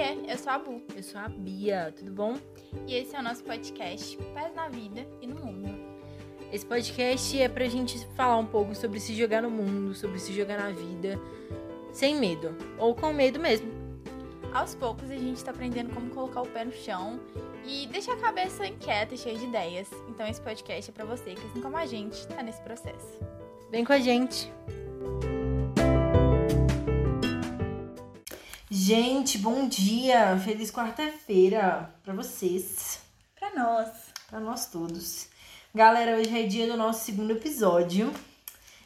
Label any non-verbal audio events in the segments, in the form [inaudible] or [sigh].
Oiê, eu sou a Bu. Eu sou a Bia, tudo bom? E esse é o nosso podcast Pés na Vida e no Mundo. Esse podcast é pra gente falar um pouco sobre se jogar no mundo, sobre se jogar na vida, sem medo, ou com medo mesmo. Aos poucos a gente tá aprendendo como colocar o pé no chão e deixar a cabeça inquieta e cheia de ideias. Então esse podcast é pra você que, assim como a gente, tá nesse processo. Vem com a gente! Gente, bom dia! Feliz quarta-feira pra vocês. Pra nós. Pra nós todos. Galera, hoje é dia do nosso segundo episódio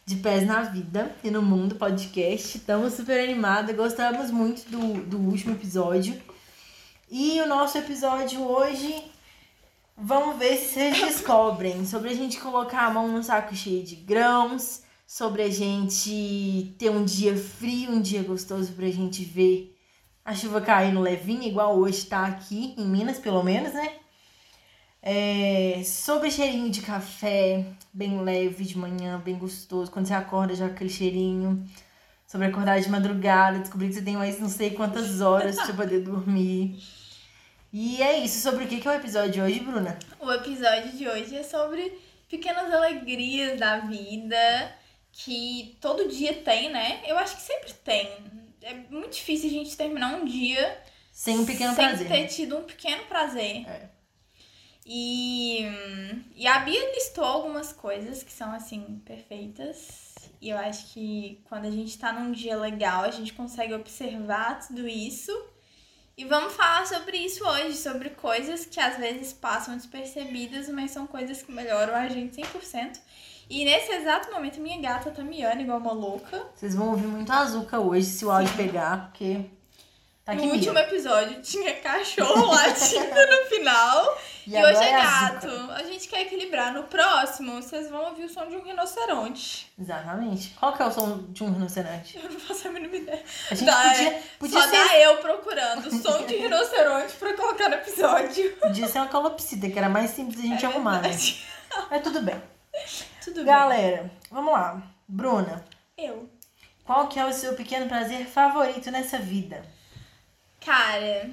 de Pés na Vida e no Mundo podcast. Estamos super animados, gostamos muito do, do último episódio. E o nosso episódio hoje, vamos ver se vocês descobrem [laughs] sobre a gente colocar a mão no saco cheio de grãos, sobre a gente ter um dia frio, um dia gostoso pra gente ver a chuva caindo levinha, igual hoje tá aqui em Minas, pelo menos, né? É, sobre cheirinho de café, bem leve de manhã, bem gostoso. Quando você acorda, já aquele cheirinho. Sobre acordar de madrugada, descobrir que você tem mais não sei quantas horas pra poder dormir. E é isso. Sobre o que, que é o episódio de hoje, Bruna? O episódio de hoje é sobre pequenas alegrias da vida que todo dia tem, né? Eu acho que sempre tem. É muito difícil a gente terminar um dia sem um pequeno sem prazer. ter tido um pequeno prazer. É. E, e a Bia listou algumas coisas que são, assim, perfeitas. E eu acho que quando a gente tá num dia legal, a gente consegue observar tudo isso. E vamos falar sobre isso hoje, sobre coisas que às vezes passam despercebidas, mas são coisas que melhoram a gente 100%. E nesse exato momento, minha gata tá miando igual uma louca. Vocês vão ouvir muito azuca hoje, se o áudio pegar, porque tá no último episódio tinha cachorro latindo no final. [laughs] E E, hoje é é gato. Azuca. A gente quer equilibrar. No próximo, vocês vão ouvir o som de um rinoceronte. Exatamente. Qual que é o som de um rinoceronte? Eu não faço a mínima ideia. A gente Dá, podia, é. podia, Só ser, dá eu procurando som de rinoceronte pra colocar no episódio. podia ser uma calopsita, que era mais simples a gente É arrumar, né? verdade. Mas tudo bem. [laughs] Tudo bem. Galera, vamos lá. Bruna, Eu. qual que é o seu pequeno prazer favorito nessa vida? Cara,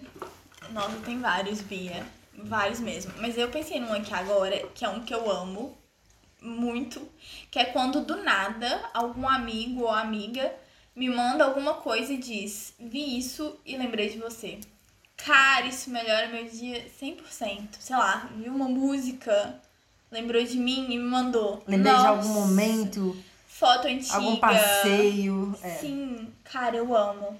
nossa, tem vários, Bia. Vários mesmo. Mas eu pensei num aqui agora, que é um que eu amo muito, que é quando do nada algum amigo ou amiga me manda alguma coisa e diz: Vi isso e lembrei de você. Cara, isso melhora meu dia 100%. Sei lá, viu uma música, lembrou de mim e me mandou. Lembrei de Nossa, algum momento, Foto antiga. algum passeio. É. Sim, cara, eu amo.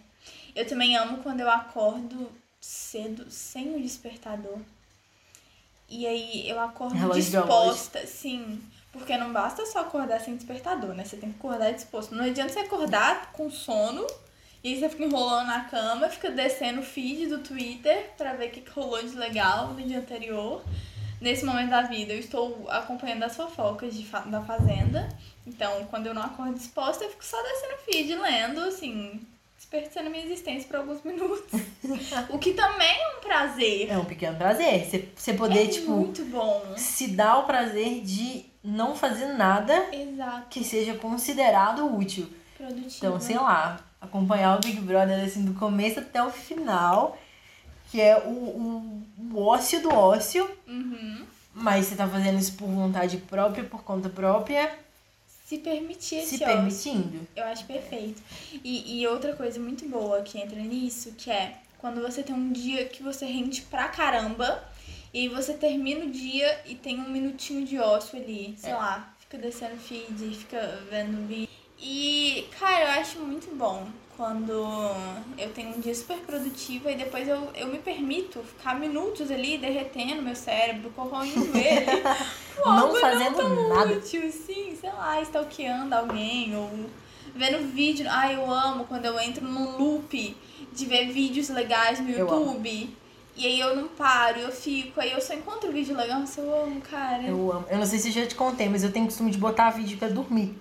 Eu também amo quando eu acordo cedo, sem o despertador. E aí eu acordo Relógio disposta, sim. Porque não basta só acordar sem despertador, né? Você tem que acordar disposto. Não adianta você acordar com sono e aí você fica enrolando na cama, fica descendo o feed do Twitter pra ver o que que rolou de legal no dia anterior. Nesse momento da vida, eu estou acompanhando as fofocas de da Fazenda. Então, quando eu não acordo disposta, eu fico só descendo o feed, lendo, assim, desperdiçando minha existência por alguns minutos. [laughs] o que também é um prazer. É um pequeno prazer. Você, você poder, é tipo, muito bom. se dar o prazer de não fazer nada Exato. que seja considerado útil. Produtivo. Então, sei lá, acompanhar o Big Brother assim do começo até o final, que é o, o, o ócio do ócio, Uhum. mas você tá fazendo isso por vontade própria, por conta própria, Se permitir esse se ócio. permitindo. Eu acho perfeito. E, e outra coisa muito boa que entra nisso, que é quando você tem um dia que você rende pra caramba, e você termina o dia e tem um minutinho de ócio ali, sei É. lá, fica descendo feed, fica vendo vídeo. E, cara, eu acho muito bom quando eu tenho um dia super produtivo e depois eu, eu me permito ficar minutos ali derretendo meu cérebro, corroendo ele. [laughs] Não fazendo tão nada. útil, sim, sei lá, stalkeando alguém ou vendo vídeo. Ai, eu amo quando eu entro num loop de ver vídeos legais no. YouTube. E aí eu não paro, eu fico, aí eu só encontro vídeo legal, nossa, eu amo, cara. Eu amo. Eu não sei se eu já te contei, mas eu tenho costume de botar vídeo pra dormir.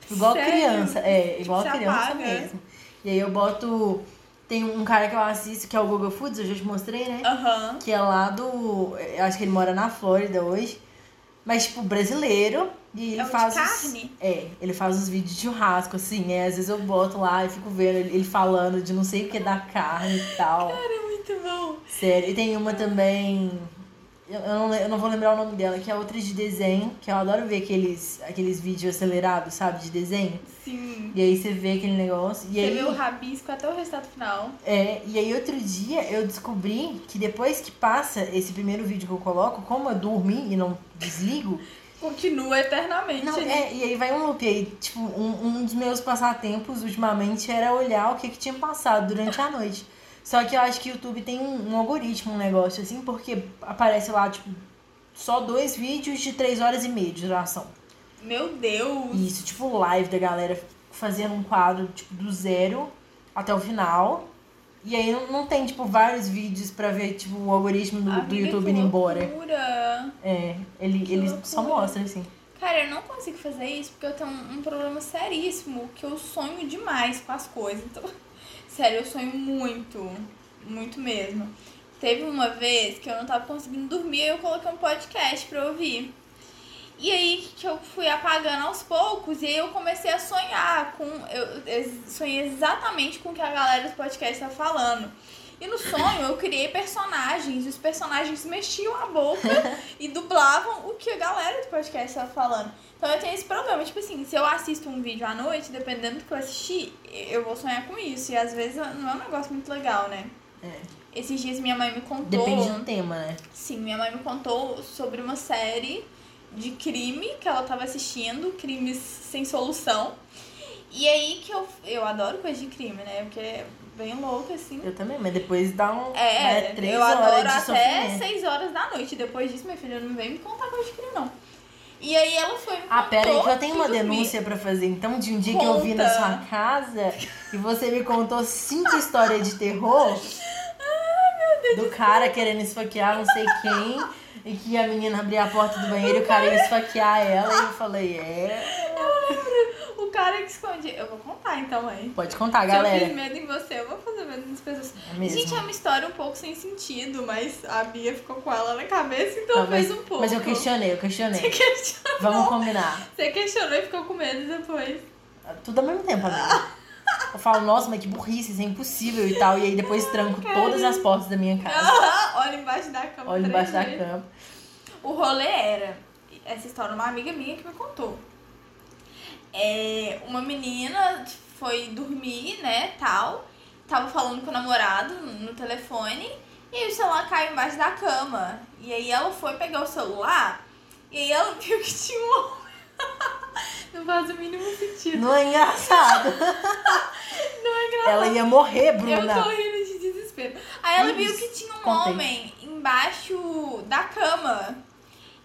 Tipo, igual Sério? criança. É, igual criança apaga? mesmo. E aí eu boto. Tem um cara que eu assisto que é o Google Foods, eu já te mostrei, né? Aham. que é lá do. Eu acho que ele mora na Flórida hoje. Mas, tipo, brasileiro. E ele É de faz. os- carne? é, ele faz os vídeos de churrasco, assim. É, às vezes eu boto lá e fico vendo ele, falando de não sei o que da carne e tal. Cara, é muito bom. Sério, e tem uma também. Eu não, eu não vou lembrar o nome dela, que é outra de desenho, que eu adoro ver aqueles, aqueles vídeos acelerados, sabe, de desenho. Sim. E aí você vê aquele negócio. E Você aí, vê o rabisco até o resultado final. é, e aí outro dia eu descobri que depois que passa esse primeiro vídeo que eu coloco, como eu dormi e não desligo, Continua eternamente. Não, ali. é, e aí vai um loop aí. Tipo, um, um dos meus passatempos ultimamente era olhar o que, que tinha passado durante a noite. Só que eu acho que o YouTube tem um, um algoritmo, um negócio assim, porque aparece lá, tipo, só dois vídeos de três horas e meia de duração. Meu Deus. Isso, tipo, live da galera fazendo um quadro, tipo, do zero até o final. E aí não, não tem, tipo, vários vídeos pra ver, tipo, o algoritmo do, do Amiga, YouTube indo embora. É, ele, Que ele loucura. só mostra, assim. Cara, eu não consigo fazer isso porque eu tenho um, um problema seríssimo, que eu sonho demais com as coisas. Então, [laughs] sério, eu sonho muito, muito mesmo. Teve uma vez que eu não tava conseguindo dormir e eu coloquei um podcast pra ouvir. E aí que eu fui apagando aos poucos e aí eu comecei a sonhar com. Eu, eu sonhei exatamente com o que a galera do podcast tá falando. E no sonho eu criei personagens, e os personagens mexiam a boca [laughs] e dublavam o que a galera do podcast estava falando. Então eu tenho esse problema, tipo assim, se eu assisto um vídeo à noite, dependendo do que eu assistir, eu vou sonhar com isso. E às vezes não é um negócio muito legal, né? É. Esses dias minha mãe me contou. Depende do tema, né? Sim, minha mãe me contou sobre uma série de crime que ela tava assistindo, crimes sem solução. E aí que eu. Eu adoro coisa de crime, né? Porque é bem louco, assim. Eu também, mas depois dá um. É, né, três eu horas adoro de até sofrimento. 6 horas da noite. Depois disso, minha filha não vem me contar coisa de crime, não. E aí ela foi Ah, pera aí, que eu tenho uma denúncia pra fazer. Então, de um dia que eu vi na Conta. sua casa e você me contou cinco histórias de terror [laughs] do cara querendo esfaquear não sei quem e que a menina abria a porta do banheiro e o cara ia esfaquear ela. E eu falei, é. O cara que esconde. Eu vou contar então, aí. Pode contar, Se eu galera. fiz medo em você, eu vou fazer medo nas pessoas. É. Gente, é uma história um pouco sem sentido, mas a Bia ficou com ela na cabeça, então Não, mas, fez um pouco. mas eu questionei, eu questionei. Você questionou, Vamos combinar. você questionou e ficou com medo depois. Tudo ao mesmo tempo, amiga. Eu falo, nossa, mas que burrice, isso é impossível e tal. E aí depois tranco todas as portas da minha casa. Olha embaixo da cama. Três embaixo da cama. O rolê era. Essa história, uma amiga minha que me contou. É, uma menina foi dormir, né, tal. Tava falando com o namorado no telefone. E aí o celular caiu embaixo da cama. E aí ela foi pegar o celular. E aí ela [laughs] viu que tinha um homem. [laughs] Não faz o mínimo sentido. Não é engraçado. [laughs] Não é engraçado. Ela ia morrer, Eu Bruna. tô rindo de desespero. Aí ela viu Isso. que tinha um Contei. homem embaixo da cama.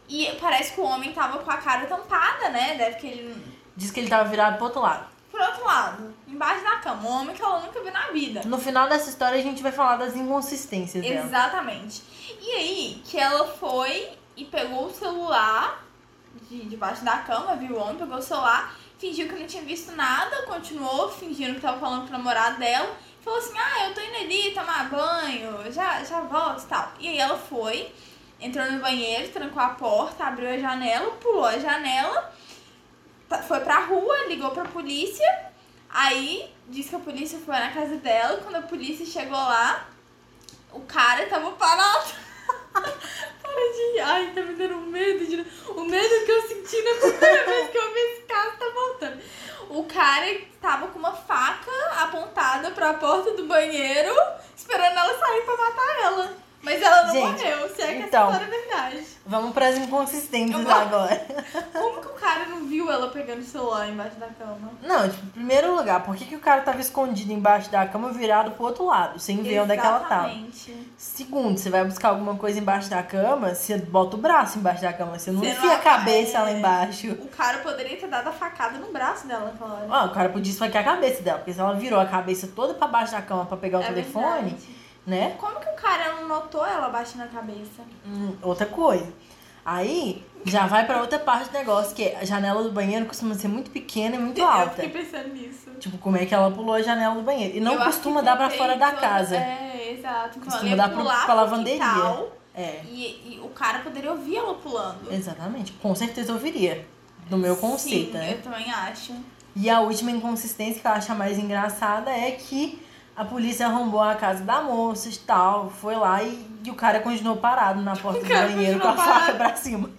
E parece que o homem tava com a cara tampada, né? Deve que ele. Diz que ele tava virado pro outro lado. Por outro lado, embaixo da cama. Um homem que ela nunca viu na vida. No final dessa história a gente vai falar das inconsistências dela. Exatamente. E aí, que ela foi e pegou o celular de debaixo da cama, viu o homem, pegou o celular, fingiu que não tinha visto nada, continuou fingindo que tava falando com o namorado dela. Falou assim, ah, eu tô indo ali tomar banho, já, já volto e tal. E aí ela foi, entrou no banheiro, trancou a porta, abriu a janela, pulou a janela, foi pra rua, ligou pra polícia. Aí disse que a polícia foi na casa dela. Quando a polícia chegou lá, o cara tava parado. [laughs] Para de. Ai, tá me dando medo de. O medo que eu senti na primeira [laughs] vez que eu vi esse caso tá voltando. O cara tava com uma faca apontada pra porta do banheiro, esperando ela sair pra matar ela. Mas ela não Gente, morreu, se é que então. essa história é verdade. Vamos pras inconsistências Eu agora. Como que cara não viu ela pegando o celular embaixo da cama? Não, tipo, em primeiro lugar, por que, que o cara tava escondido embaixo da cama virado pro outro lado, sem ver onde é que ela tava? Segundo, você vai buscar alguma coisa embaixo da cama, você bota o braço embaixo da cama, você não Você enfia não a cabeça é. lá embaixo. O cara poderia ter dado a facada no braço dela naquela hora. Ó, o cara podia esfaquear a cabeça dela, porque se ela virou a cabeça toda pra baixo da cama pra pegar o É telefone, verdade. né? Como que o cara não notou ela baixando a cabeça? Hum, outra coisa. Aí, já vai pra outra parte do negócio, que a janela do banheiro costuma ser muito pequena e muito Eu alta. fiquei pensando nisso. Tipo, como é que ela pulou a janela do banheiro. E não Eu costuma dar pra tem fora da casa. É, exato. Costuma ela dar pro- pra lavanderia. quintal É, E, e o cara poderia ouvir ela pulando. exatamente. Com certeza eu viria. Do meu conceito, Sim, né? eu também acho. E a última inconsistência que eu acho a mais engraçada é que A polícia arrombou a casa da moça e tal, foi lá e, e o cara continuou parado na porta do banheiro com a faca parado. pra cima.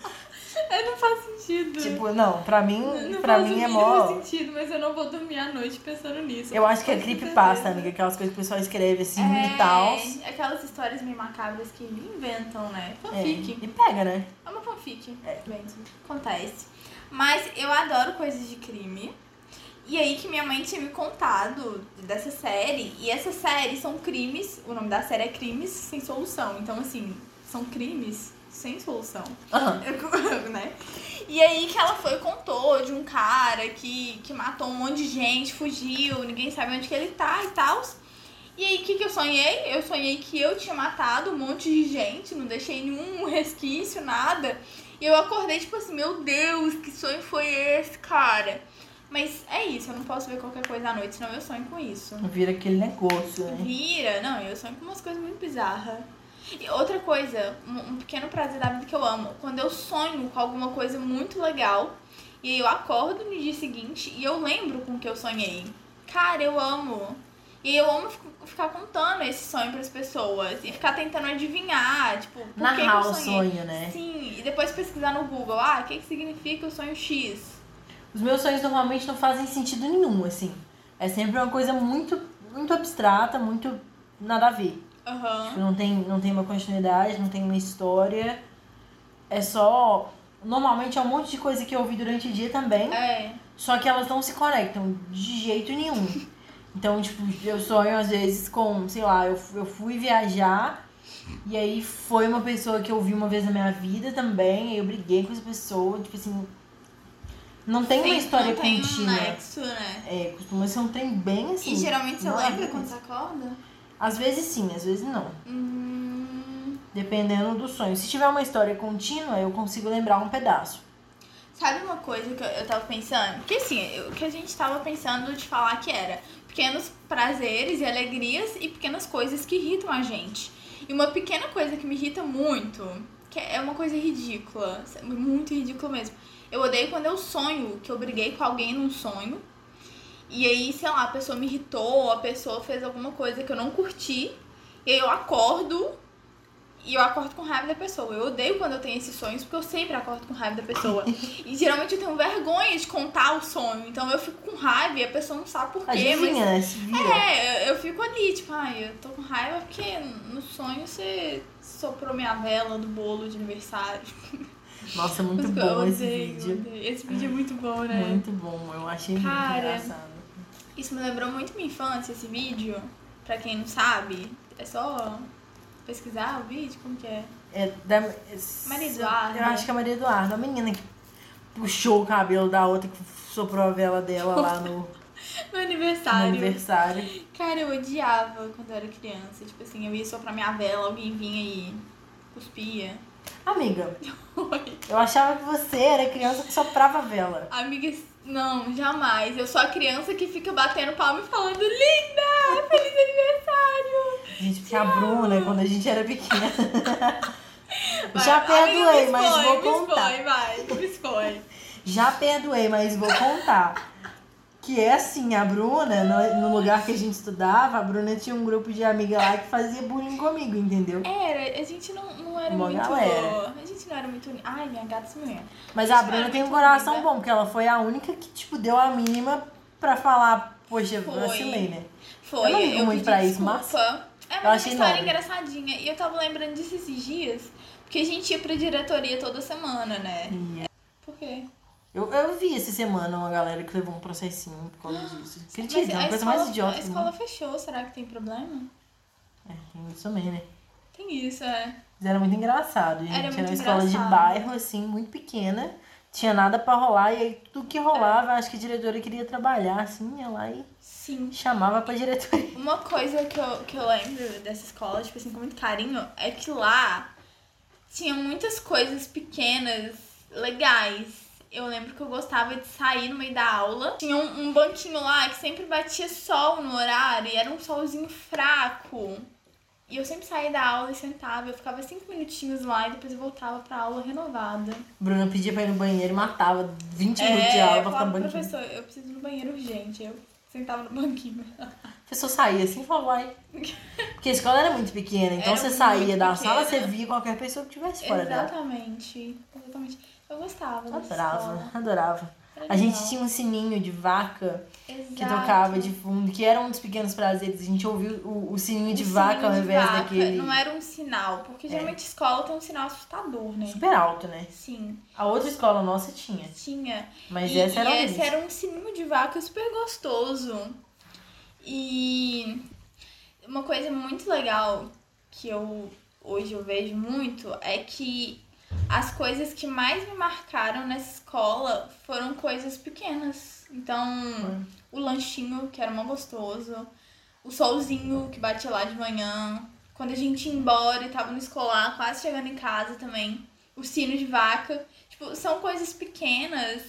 É, não faz sentido. Tipo, não, pra mim, não pra faz mim é mó. sentido, mas eu não vou dormir à noite pensando nisso. Eu acho que é creepypasta, amiga, aquelas coisas que o pessoal escreve assim é, e tal. aquelas histórias meio macabras que inventam, né? É, Fanfic. e pega, né? É uma fanfic. É. Acontece. Mas eu adoro coisas de crime. E aí que minha mãe tinha me contado dessa série. E essa série são crimes. O nome da série é Crimes Sem Solução. Então, assim, são crimes sem solução. Aham. [laughs] né? E aí que ela foi e contou de um cara que, que matou um monte de gente, fugiu, ninguém sabe onde que ele tá e tal. E aí, o que, que eu sonhei? Eu sonhei que eu tinha matado um monte de gente, não deixei nenhum [laughs] resquício, nada. E eu acordei, tipo assim, meu Deus, que sonho foi esse, cara? Mas é isso, eu não posso ver qualquer coisa à noite, senão eu sonho com isso. Vira aquele negócio, né? Vira, não, eu sonho com umas coisas muito bizarras. E outra coisa, um, pequeno prazer da vida que eu amo, quando eu sonho com alguma coisa muito legal, e aí eu acordo no dia seguinte e eu lembro com o que eu sonhei. Cara, eu amo. E eu amo ficar contando esse sonho pras pessoas e ficar tentando adivinhar, tipo, por que, que Narrar eu o sonhei. sonho, né? Sim, e depois pesquisar no Google, ah, o que, que significa o sonho X? Os meus sonhos normalmente não fazem sentido nenhum, assim. É sempre uma coisa muito, muito abstrata, muito nada a ver. Aham. Tipo, não tem, não tem uma continuidade, não tem uma história. É só. Normalmente é um monte de coisa que eu ouvi durante o dia também. É. Só que elas não se conectam de jeito nenhum. Então, tipo, eu sonho às vezes com, sei lá, eu, eu fui viajar e aí foi uma pessoa que eu vi uma vez na minha vida também, aí eu briguei com essa pessoa, tipo assim. Não tem uma Sim, história não tem contínua. um nexo, né? É, costuma ser um trem bem assim. E geralmente você não lembra é quando você acorda? Às vezes sim, às vezes não. Hum, Dependendo do sonho. Se tiver uma história contínua, eu consigo lembrar um pedaço. sabe uma coisa que eu, eu tava pensando? Porque assim, o que a gente tava pensando de falar que era pequenos prazeres e alegrias e pequenas coisas que irritam a gente. E uma pequena coisa que me irrita muito, que é uma coisa ridícula, muito ridícula mesmo. Eu odeio quando eu sonho que eu briguei com alguém num sonho. E aí, sei lá, a pessoa me irritou, a pessoa fez alguma coisa que eu não curti. E aí eu acordo e eu acordo com raiva da pessoa. Eu odeio quando eu tenho esses sonhos, porque eu sempre acordo com raiva da pessoa. [laughs] e geralmente eu tenho vergonha de contar o sonho. Então eu fico com raiva e a pessoa não sabe por quê. Mas... vira. É, eu- fico ali, tipo, ai, eu tô com raiva porque no sonho você soprou minha vela do bolo de aniversário. [laughs] Nossa, muito Mas eu bom esse odeio, vídeo. odeio. Esse vídeo é muito bom, né? Muito bom, eu achei Cara, muito engraçado. Isso me lembrou muito minha infância, esse vídeo. Pra quem não sabe, é só pesquisar o vídeo, como que é? É da, Maria Eduarda. Eu acho que é a Maria Eduarda, a menina que puxou o cabelo da outra, que soprou a vela dela lá no, No [laughs] no aniversário. aniversário. Cara, eu odiava quando eu era criança. Tipo assim, eu ia soprar minha vela, alguém vinha e cuspia. Amiga, [laughs] Oi. eu achava que você era criança que soprava vela. Amigas, não, jamais. Eu sou a criança que fica batendo palma e falando, linda! Feliz aniversário! Gente, porque a Bruna, quando a gente era pequena. [laughs] Vai, Já perdoei, me mas expõe, vou me contar. expõe, vai, me expõe. Já perdoei, mas vou contar. Que é assim, a Bruna, no, no lugar que a gente estudava, a Bruna tinha um grupo de amiga lá que fazia bullying comigo, entendeu? Era, a gente não, não era Uma muito. galera. A gente não era muito. Ai, minha gata se me Mas a Isso Bruna tem um muito coração unida. bom, porque ela foi a única que, tipo, deu a mínima pra falar, poxa, Foi. vacilei, né? Foi, Eu não ligo muito pedi pra isso, desculpa. É, eu mas é achei uma história nobre. engraçadinha. E eu tava lembrando disso esses dias, porque a gente ia pra diretoria toda semana, né? E Por quê? Eu, eu vi essa semana uma galera que levou um processinho por causa [gasps] disso. Acredita, é a uma coisa escola, mais idiota a escola fechou, será que tem problema? É, tem isso também, né? Tem isso, é. Mas era muito engraçado, gente. Era Era, uma escola de engraçado. bairro, assim, muito pequena. Tinha nada pra rolar, e aí tudo que rolava, acho que a diretora queria trabalhar, assim, ia lá e Sim. chamava pra diretoria. Uma coisa que eu, que eu lembro dessa escola, tipo assim, com muito carinho, é que lá tinha muitas coisas pequenas, legais. Eu lembro que eu gostava de sair no meio da aula. Tinha um, um banquinho lá que sempre batia sol no horário, e era um solzinho fraco. E eu sempre saía da aula e sentava, eu ficava cinco minutinhos lá e depois eu voltava pra aula renovada. Bruna pedia pra ir no banheiro e matava 20 minutos de aula pra ficar no banquinho. professor, eu preciso ir no banheiro urgente. Eu sentava no banquinho. A pessoa saía assim e falava, vai. Porque a escola era muito pequena, então Era você saía da sala, você pequena. via qualquer pessoa que estivesse fora dela. Exatamente. Exatamente. Eu gostava Adorava, adorava. Era A gente legal. tinha um sininho de vaca que Exato. tocava de fundo, que era um dos pequenos prazeres. A gente ouviu o, o sininho de O vaca ao sininho de invés vaca daquele. Não era um sinal, porque geralmente escola tem um sinal assustador, né? Super alto, né? Sim, A outra escola nossa tinha. tinha. Mas e, essa era e esse era um sininho de vaca super gostoso. E uma coisa muito legal que eu hoje eu vejo muito é que as coisas que mais me marcaram nessa escola foram coisas pequenas. Então, o lanchinho, que era mó gostoso, o solzinho que batia lá de manhã, quando a gente ia embora e tava no escolar, quase chegando em casa também, o sino de vaca. Tipo, são coisas pequenas,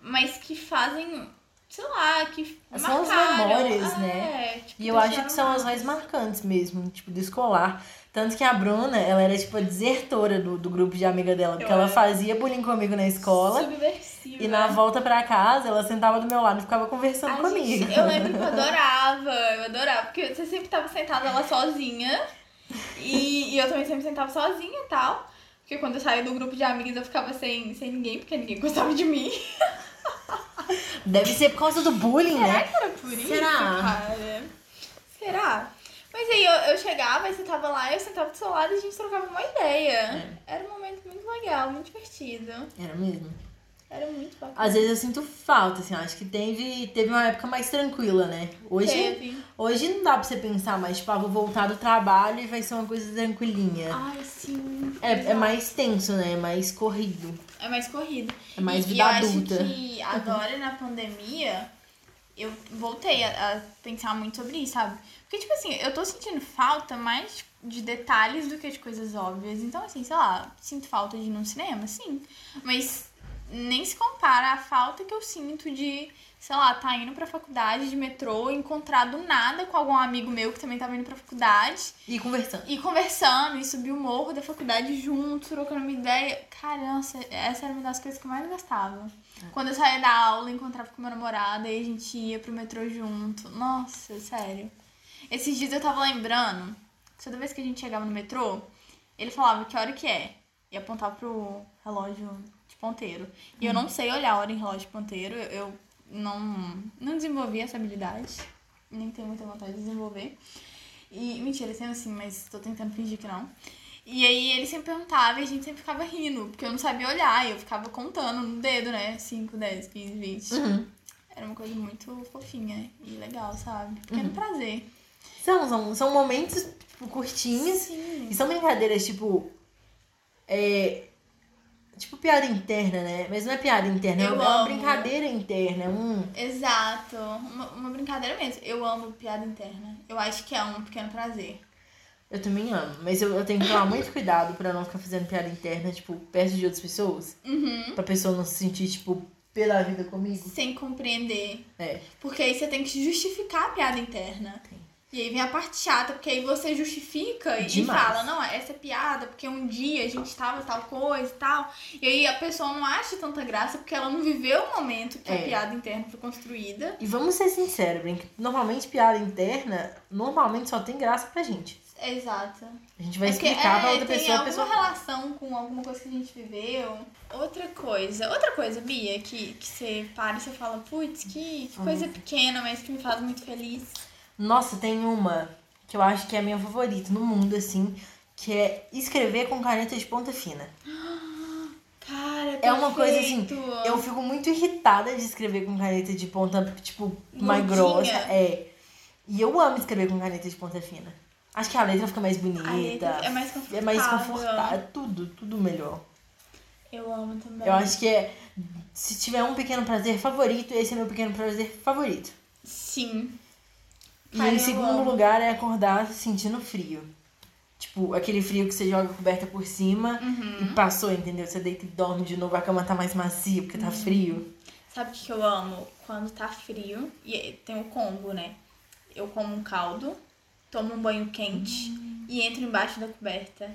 mas que fazem, sei lá, que São as marcaram. memórias, É, né? tipo, E eu acho que são as mais marcantes mesmo, tipo, do escolar. Tanto que a Bruna, ela era, tipo, a desertora do, do grupo de amiga dela. Porque Eu ela fazia bullying comigo na escola. Subversiva. E na volta pra casa, ela sentava do meu lado e ficava conversando Ai, comigo. gente, eu lembro [laughs] que eu adorava, eu adorava, porque você sempre tava sentada lá sozinha. E, e eu também sempre sentava sozinha e tal. Porque quando eu saía do grupo de amigas eu ficava sem, sem ninguém, porque ninguém gostava de mim. Deve ser por causa do bullying, Será né? que era por isso, Será? cara? Será? Mas aí eu, eu chegava, aí você tava lá, eu sentava do seu lado e a gente trocava uma ideia. Era um momento muito legal, muito divertido. Era mesmo. Era muito bacana. Às vezes eu sinto falta, assim, eu acho que teve, teve uma época mais tranquila, né? Hoje, Teve. hoje não dá pra você pensar mais, tipo, ah, vou voltar do trabalho e vai ser uma coisa tranquilinha. Ai, sim. É, é mais tenso, né? É mais corrido. É mais corrido. É mais e, vida e eu adulta. acho que agora na pandemia eu voltei a, a pensar muito sobre isso, sabe? Porque, tipo assim, eu tô sentindo falta mais de detalhes do que de coisas óbvias. Então, assim, sei lá, sinto falta de ir num cinema, sim. Mas nem se compara à falta que eu sinto de, sei lá, tá indo pra faculdade de metrô, encontrar do nada com algum amigo meu que também tava indo pra faculdade. E conversando. E conversando, e subir o morro da faculdade junto, trocando uma ideia. Cara, nossa, essa era uma das coisas que eu mais gostava. Quando eu saía da aula, encontrava com meu namorado, e a gente ia pro metrô junto. Nossa, sério. Esses dias eu tava lembrando, toda vez que a gente chegava no metrô, ele falava que hora que é. E apontava pro relógio de ponteiro. E eu não sei olhar a hora em relógio de ponteiro, eu não, não desenvolvi essa habilidade. Nem tenho muita vontade de desenvolver. E, mentira, sendo assim, mas tô tentando fingir que não. E aí ele sempre perguntava e a gente sempre ficava rindo, porque eu não sabia olhar, e eu ficava contando no dedo, né? 5, 10, 15, 20. Uhum. Era uma coisa muito fofinha e legal, sabe? Pequeno prazer. São, são, são momentos, tipo, curtinhos. Sim. E são brincadeiras, tipo. É. Tipo piada interna, né? Mas não é piada interna, é Eu uma- é uma amo. brincadeira interna. É um. Exato. Uma, uma brincadeira mesmo. Eu amo piada interna. Eu acho que é um pequeno prazer. Eu também amo. Mas eu, eu tenho que tomar muito cuidado pra não ficar fazendo piada interna, tipo, perto de outras pessoas. Uhum. Pra pessoa não se sentir, tipo, pela vida comigo. Sem compreender. É. Porque aí você tem que justificar a piada interna. Tem. E aí vem a parte chata, porque aí você justifica e Demais. fala, não, essa é piada, porque um dia a gente tava tal coisa e tal. E aí a pessoa não acha tanta graça porque ela não viveu o momento que É. a piada interna foi construída. E vamos ser sinceros, Brinca. Normalmente piada interna, normalmente só tem graça pra gente. Exato. A gente vai É explicar é, pra outra tem pessoa, a alguma pessoa. relação com alguma coisa que a gente viveu. Outra coisa, outra coisa, Bia, que, que você para e você fala, putz, que, que coisa pequena, mas que me faz muito feliz. Nossa, tem uma que eu acho que é a minha favorita no mundo, assim, que é escrever com caneta de ponta fina. [gasps] Cara, É uma coisa assim, perfeito. Eu fico muito irritada de escrever com caneta de ponta, tipo, mais grossa. É. E eu amo escrever com caneta de ponta fina. Acho que a letra fica mais bonita. Letra é mais confortável. É mais confortável. É tudo, tudo melhor. Eu amo também. Eu acho que é. Se tiver um pequeno prazer favorito, esse é meu pequeno prazer favorito. Sim. E Cara, em segundo amo. lugar é acordar sentindo frio. Tipo, aquele frio que você joga a coberta por cima Uhum. e passou, entendeu? Você deita e dorme de novo, a cama tá mais macia porque Uhum. tá frio. Sabe o que eu amo? Quando tá frio, e tem o combo, né? Eu como um caldo, tomo um banho quente Hum. e entro embaixo da coberta.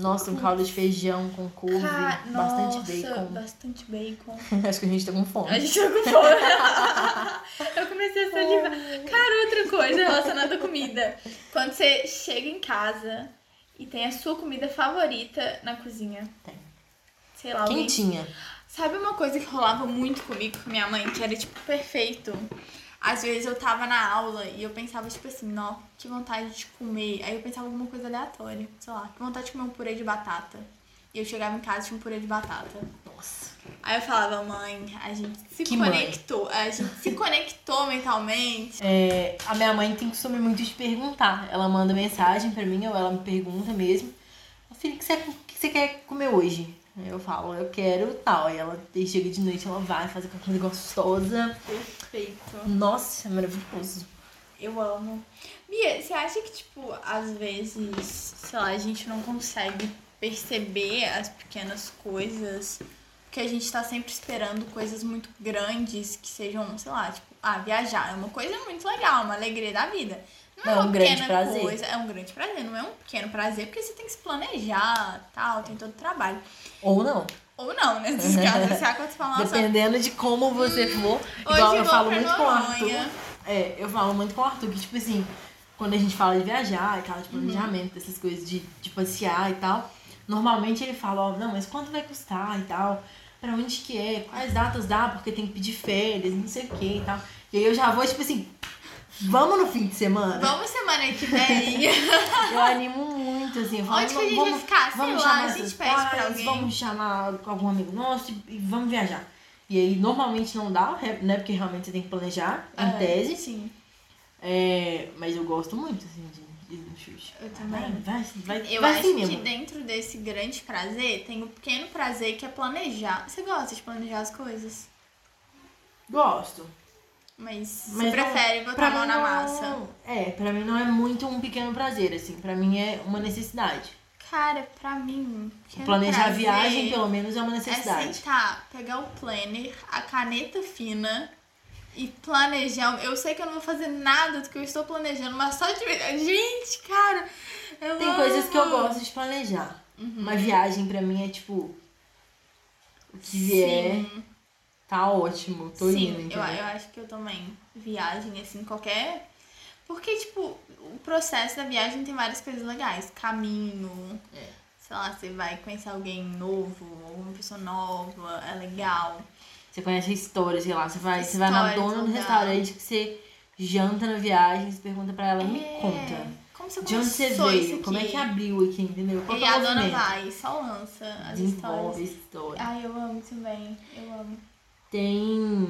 Nossa, um caldo de feijão com couve, Ca- bastante Nossa, bacon. Bastante bacon. [laughs] Acho que a gente tá com fome. A gente tá com fome. [laughs] eu comecei a salivar. Cara, outra coisa. vida quando você chega em casa e tem a sua comida favorita na cozinha. Tem. Sei lá, alguém... Quentinha. Sabe uma coisa que rolava muito comigo, com minha mãe, que era, tipo, perfeito? Às vezes eu tava na aula e eu pensava, tipo assim, ó, que vontade de comer. Aí eu pensava alguma coisa aleatória, sei lá, que vontade de comer um purê de batata. E eu chegava em casa e tinha um purê de batata. Nossa. Aí eu falava, mãe, a gente se Que mãe? conectou. A gente se conectou mentalmente. É, a minha mãe tem costume muito de perguntar. Ela manda mensagem pra mim ou ela me pergunta mesmo. Filho, o que você, o que você quer comer hoje? Eu falo, eu quero tal. Aí ela aí chega de noite, ela vai fazer aquela comida gostosa. Perfeito. Nossa, é maravilhoso. Eu amo. Bia, você acha que, tipo, às vezes, sei lá, a gente não consegue perceber as pequenas coisas? Porque a gente tá sempre esperando coisas muito grandes que sejam, sei lá, tipo, ah, viajar é uma coisa muito legal, uma alegria da vida. Não é, É um uma grande pequena prazer. coisa, é um grande prazer, não é um pequeno prazer, porque você tem que se planejar, tal, tem todo o trabalho. Ou não. Ou não, né? nesses casos, você quando você fala, nossa, Dependendo de como você for. hoje Igual eu falo muito com o Arthur. É, eu falo muito com o Arthur que, tipo assim, quando a gente fala de viajar, aquela de Uhum. planejamento, dessas coisas de, de passear e tal, normalmente ele fala, ó, não, mas quanto vai custar e tal? Pra onde que é? Quais datas dá? Porque tem que pedir férias, não sei o que e tal. E aí eu já vou, tipo assim, vamos no fim de semana? Vamos semana que vem. [laughs] Eu animo muito, assim. Falo, Onde que a gente vamos, vai ficar? Sei vamos lá, chamar a gente pede pra pais, alguém. Vamos chamar algum amigo nosso e, vamos viajar. E aí, normalmente não dá, né? Porque realmente você tem que planejar, em É, tese. Sim, É, mas eu gosto muito, assim, de, de ir no Xuxa. eu também. Vai, vai, vai, Eu vai acho assim que dentro desse grande prazer tem o pequeno prazer que é planejar. Você gosta de planejar as coisas? Gosto. Mas, Mas você prefere botar a mão na não- massa. É, pra mim não é muito um pequeno prazer, assim. Pra mim é uma necessidade. Cara, pra mim, Planejar a viagem, pelo menos, é uma É necessidade. sentar, pegar o planner, a caneta fina e planejar. Eu sei que eu não vou fazer nada do que eu estou planejando, mas só de. Gente, cara, eu Tem amo. coisas que eu gosto de planejar. Uhum. Uma viagem pra mim é tipo. O que vier, Sim. Tá ótimo. Tô Sim, indo, eu, entendeu? eu acho que eu também. Viagem, assim, qualquer. Porque, tipo, o processo da viagem tem várias coisas legais. Caminho. É. Sei lá, você vai conhecer alguém novo, alguma pessoa nova, é legal. Você conhece a história, sei lá, você vai, você vai na dona do restaurante que você janta na viagem, você pergunta pra ela, me É, conta. Como você De onde você veio? Como é que abriu aqui, entendeu? Qual E é a dona vai, só lança as Desenvolve histórias. história. Ai, eu amo também. Eu amo. Tem.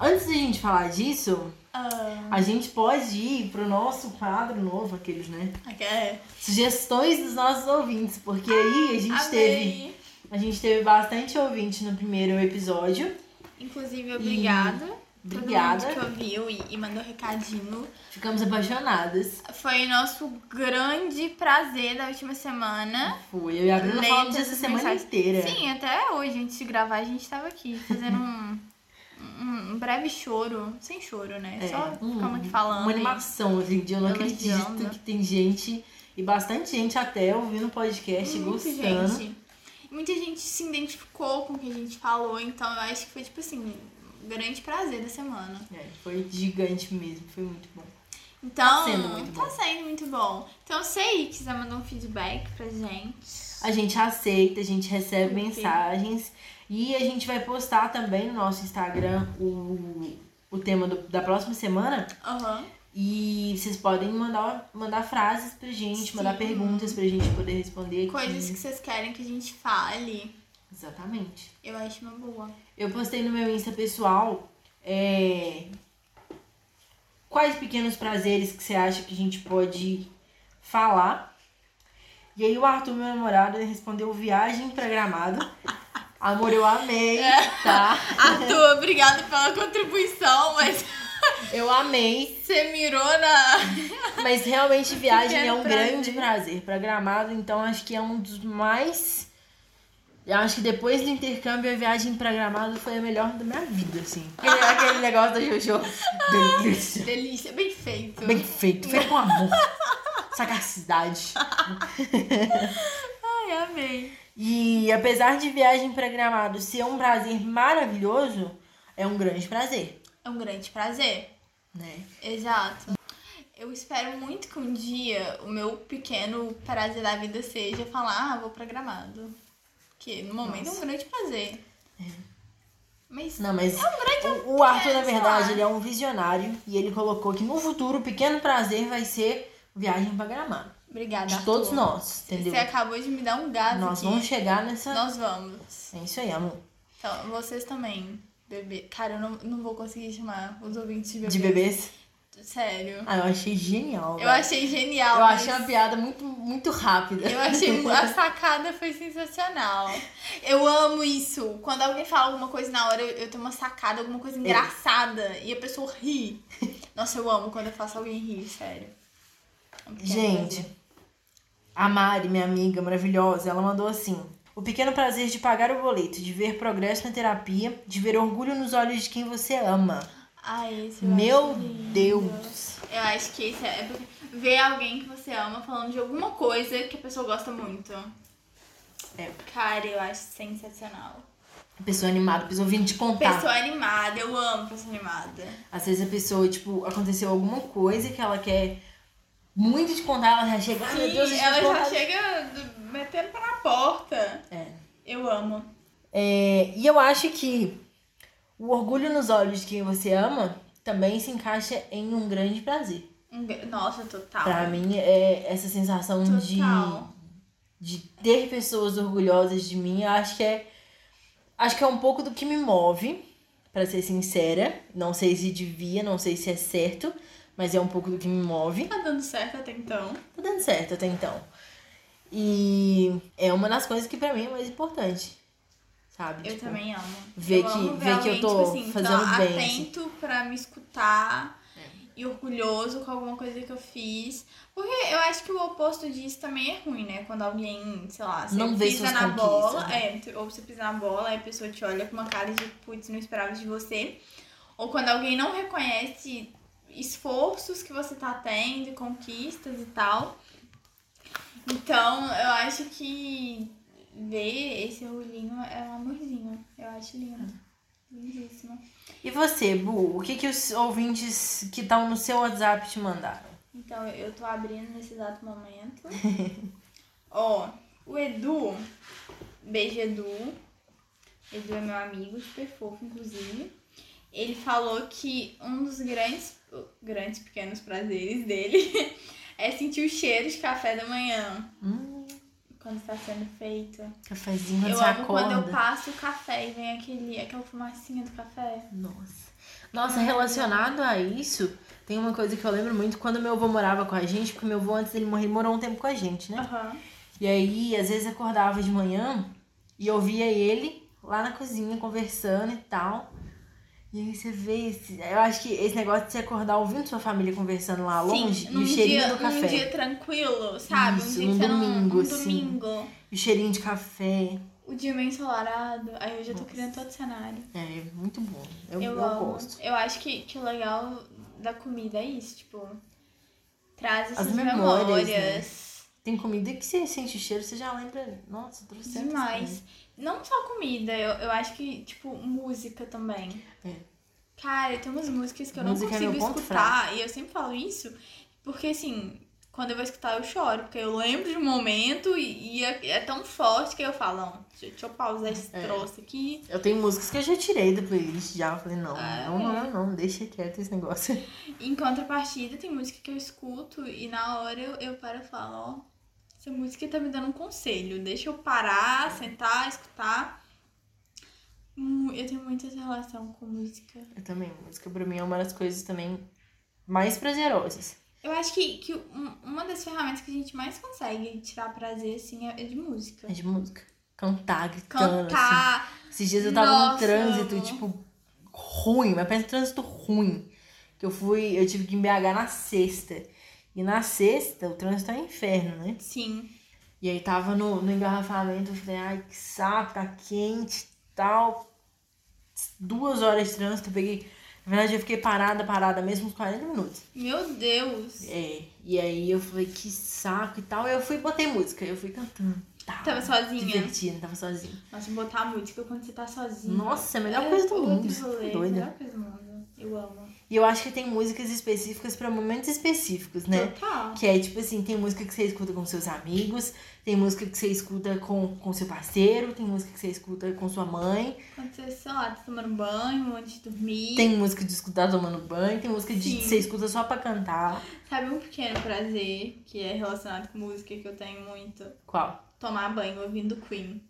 Antes da gente falar disso, Ah, a gente pode ir pro nosso quadro novo, aqueles, né? é. Sugestões dos nossos ouvintes, porque aí a gente teve. Amei. A gente teve bastante ouvinte no primeiro episódio. Inclusive, obrigada. Obrigada. Todo mundo que ouviu e, e mandou recadinho. Ficamos apaixonadas. Foi nosso grande prazer da última semana. Foi. Eu e a Bruna falamos essa semana mensagens. inteira. Sim, até hoje, antes de gravar, a gente tava aqui fazendo um, [laughs] um, breve choro. Sem choro, né? É, Só um- ficamos aqui falando. Uma e- animação, gente. Eu não Elogiando. acredito que tem gente, e bastante gente até ouvindo o podcast, Muita gostando. gente. Muita gente se identificou com o que a gente falou, então eu acho que foi, tipo assim, grande prazer da semana. É, foi gigante mesmo, foi muito bom. Então, sendo muito tá bom. sendo muito bom. Então, se aí quiser mandar um feedback pra gente. A gente aceita, a gente recebe Ok. mensagens e a gente vai postar também no nosso Instagram o, o tema do- da próxima semana. Aham. E vocês podem mandar, mandar frases pra gente, mandar Sim. perguntas pra gente poder responder aqui. Coisas que vocês querem que a gente fale. Exatamente. Eu acho uma boa. Eu postei no meu Insta pessoal é, quais pequenos prazeres que você acha que a gente pode falar. E aí o Arthur, meu namorado, respondeu viagem pra Gramado. Amor, eu amei, tá? [laughs] Arthur, obrigada pela contribuição, mas [laughs] Eu amei. você mirou na. Mas realmente [laughs] viagem é um prazer. grande prazer pra Gramado, então acho que é um dos mais. Eu acho que depois do intercâmbio, a viagem pra Gramado foi a melhor da minha vida, assim. Aquele, aquele negócio da Jojo. Delícia. Delícia, bem feito. Bem feito, feito com amor. Sagacidade. Ai, amei. E apesar de viagem pra Gramado ser um prazer maravilhoso, é um grande prazer, É um grande prazer. né? Exato. Eu espero muito que um dia o meu pequeno prazer da vida seja falar, ah, vou pra Gramado. Que no momento é um Nossa. grande prazer. Mas Não, mas é um grande o, o Arthur, é, na verdade, lá. ele é um visionário e ele colocou que no futuro o pequeno prazer vai ser viagem pra Gramado. Obrigada, De Arthur. todos nós, entendeu? Você acabou de me dar um gás Nós aqui. vamos chegar nessa. Nós vamos. É isso aí, amor. Então, vocês também, bebê. Cara, eu não, não vou conseguir chamar os ouvintes de bebê. De bebês. Sério. Ah, eu achei genial. Eu achei genial. Eu mas achei uma piada muito, muito rápida. Eu achei [laughs] a sacada foi sensacional. Eu amo isso. Quando alguém fala alguma coisa na hora, eu, eu tenho uma sacada, alguma coisa engraçada e a pessoa ri. Nossa, eu amo quando eu faço alguém rir, sério. É Gente, a Mari, minha amiga maravilhosa, ela mandou assim: O pequeno prazer de pagar o boleto, de ver progresso na terapia, de ver orgulho nos olhos de quem você ama. Ai, esse eu Meu. Deus. Eu acho que esse é porque ver alguém que você ama falando de alguma coisa que a pessoa gosta muito. É. Cara, eu acho sensacional. Pessoa animada, pessoa vindo te contar. Pessoa animada, eu amo pessoa animada. Às vezes a pessoa, tipo, aconteceu alguma coisa que ela quer muito te contar, ela já chega, ai meu Deus, Sim, ela já contar." chega do- metendo pra na porta. É. Eu amo. É, e eu acho que o orgulho nos olhos de quem você ama também se encaixa em um grande prazer. Nossa, total. Pra mim, é essa sensação de, Total. de ter pessoas orgulhosas de mim, eu acho que é. Acho que é um pouco do que me move, pra ser sincera. Não sei se devia, não sei se é certo, mas é um pouco do que me move. Tá dando certo até então. Tá dando certo até então. E é uma das coisas que pra mim é mais importante. Sabe? Eu Tipo, também amo. ver eu que- amo ver que eu alguém, tô tipo assim, fazendo bem, assim. atento pra me escutar É. e orgulhoso com alguma coisa que eu fiz. Porque eu acho que o oposto disso também é ruim, né? Quando alguém, sei lá, você Não pisa na bola, né? é, ou você pisa na bola, aí a pessoa te olha com uma cara de putz, não esperava de você. Ou quando alguém não reconhece esforços que você tá tendo, conquistas e tal. Então, eu acho que ver esse orgulhinho é um amorzinho. Eu acho lindo. Lindíssimo. E você, Bu, o que, que os ouvintes que estão no seu WhatsApp te mandaram? Então, eu tô abrindo nesse exato momento. [laughs] Ó, o Edu, beijo Edu. Edu é meu amigo, super fofo, inclusive. Ele falou que um dos grandes, grandes pequenos prazeres dele [laughs] é sentir o cheiro de café da manhã Hum, quando está sendo feito. cafezinho quando eu amo acorda. quando eu passo o café e vem aquele, aquela fumacinha do café. Nossa. Nossa, relacionado a isso, tem uma coisa que eu lembro muito quando meu avô morava com a gente, porque meu avô, antes dele morrer, morou um tempo com a gente, né? Aham. E aí, às vezes, acordava de manhã e eu via ele lá na cozinha conversando e tal. E aí você vê esse. Eu acho que esse negócio de você acordar ouvindo sua família conversando lá longe Sim, e num o cheirinho dia, do café. Num dia tranquilo, sabe? Isso, um dia que você não- domingo, um assim. domingo. E o cheirinho de café. O dia meio ensolarado. Aí eu já tô Nossa. criando todo o cenário. É, muito bom. Eu, Eu, eu, gosto. Eu acho que, que o legal da comida é isso, tipo. Traz As essas memórias, memórias. Tem comida que você sente o cheiro, você já lembra. Nossa, trouxe Demais. coisas. Não só comida, eu, eu acho que, tipo, música também. É. Cara, tem umas músicas que eu Música é não consigo meu ponto escutar. E eu sempre falo isso, porque assim, quando eu vou escutar eu choro. Porque eu lembro de um momento e, e é, é tão forte que eu falo, não, deixa, eu pausar esse É. troço aqui. Eu tenho músicas que eu já tirei da playlist já. Eu falei, não, Ah, não, é. não, não, deixa quieto esse negócio. Em contrapartida, tem música que eu escuto e na hora eu, eu paro e falo, ó, essa música tá me dando um conselho. Deixa eu parar, sentar, escutar. Eu tenho muita relação com música. Eu também, música pra mim é uma das coisas também mais prazerosas. Eu acho que, que um- uma das ferramentas que a gente mais consegue tirar prazer, assim, é é de música. É de música. Cantar, gritando, assim. Cantar. Esses dias eu tava Nossa, num trânsito, tipo, ruim, mas pensa trânsito ruim. Que eu fui, eu tive que ir em BH na sexta. E na sexta, o trânsito é um inferno, né? Sim. E aí tava no, no engarrafamento, eu falei, ai, que saco, tá quente e tal. Duas horas de trânsito, eu peguei. Na verdade, eu fiquei parada, parada mesmo uns 40 minutos. Meu Deus. É, e aí eu falei, que saco e tal. Eu fui e botei música, eu fui cantando. Tá, Tava sozinha? Divertindo, tava sozinha. Nossa, botar música quando você tá sozinho. Nossa, é a melhor coisa do mundo. Rolê, doida. Melhor coisa do mundo. Eu amo. E eu acho que tem músicas específicas pra momentos específicos, né? Total. Que é tipo assim, tem música que você escuta com seus amigos, tem música que você escuta com, com seu parceiro, tem música que você escuta com sua mãe, Quando você, sei lá, tá tomando banho antes de dormir. tem música de escutar tomando banho, tem música de Sim. você escuta só pra cantar. Sabe um pequeno prazer que é relacionado com música que eu tenho muito? Qual? Tomar banho ouvindo Queen.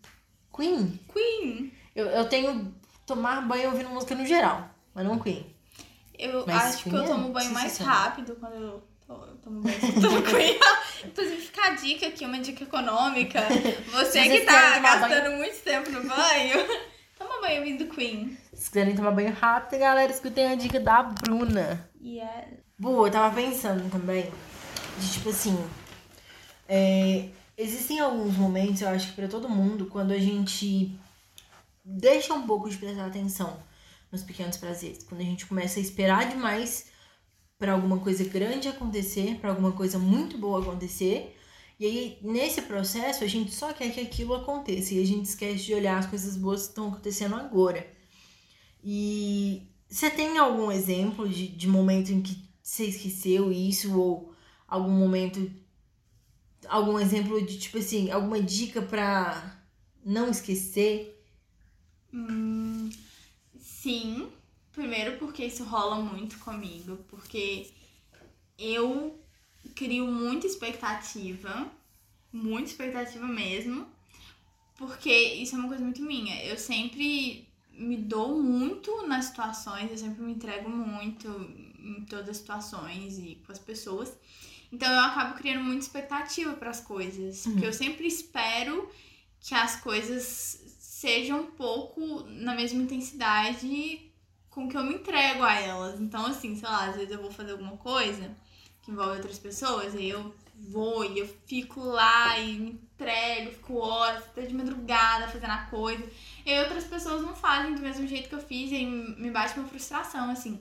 Queen? Queen! Eu, eu tenho tomar banho ouvindo música no geral, mas não Queen. Eu Mas acho que Queen eu é tomo banho mais rápido quando eu, to- eu tomo banho. [laughs] Inclusive, fica a dica aqui, uma dica econômica. [laughs] Você que tá gastando muito tempo no banho, [laughs] toma banho ouvindo Queen. Se quiserem tomar banho rápido, galera, escutem a dica da Bruna. É. Boa, eu tava pensando também de tipo assim. é, existem alguns momentos, eu acho que pra todo mundo, quando a gente deixa um pouco de prestar atenção nos pequenos prazeres. Quando a gente começa a esperar demais pra alguma coisa grande acontecer, pra alguma coisa muito boa acontecer. E aí, nesse processo, a gente só quer que aquilo aconteça. E a gente esquece de olhar as coisas boas que estão acontecendo agora. E você tem algum exemplo de, de momento em que você esqueceu isso? Ou algum momento. Algum exemplo de, tipo assim, alguma dica pra não esquecer? Hum, sim. Primeiro porque isso rola muito comigo. Porque eu crio muita expectativa. Muita expectativa mesmo. Porque isso é uma coisa muito minha. Eu sempre me dou muito nas situações, eu sempre me entrego muito em todas as situações e com as pessoas. Então eu acabo criando muita expectativa para as coisas, porque eu sempre espero que as coisas sejam um pouco na mesma intensidade com que eu me entrego a elas. Então assim, sei lá, às vezes eu vou fazer alguma coisa que envolve outras pessoas, aí eu vou e eu fico lá e me entrego, fico horas, até de madrugada fazendo a coisa. E outras pessoas não fazem do mesmo jeito que eu fiz e aí me bate uma frustração, assim.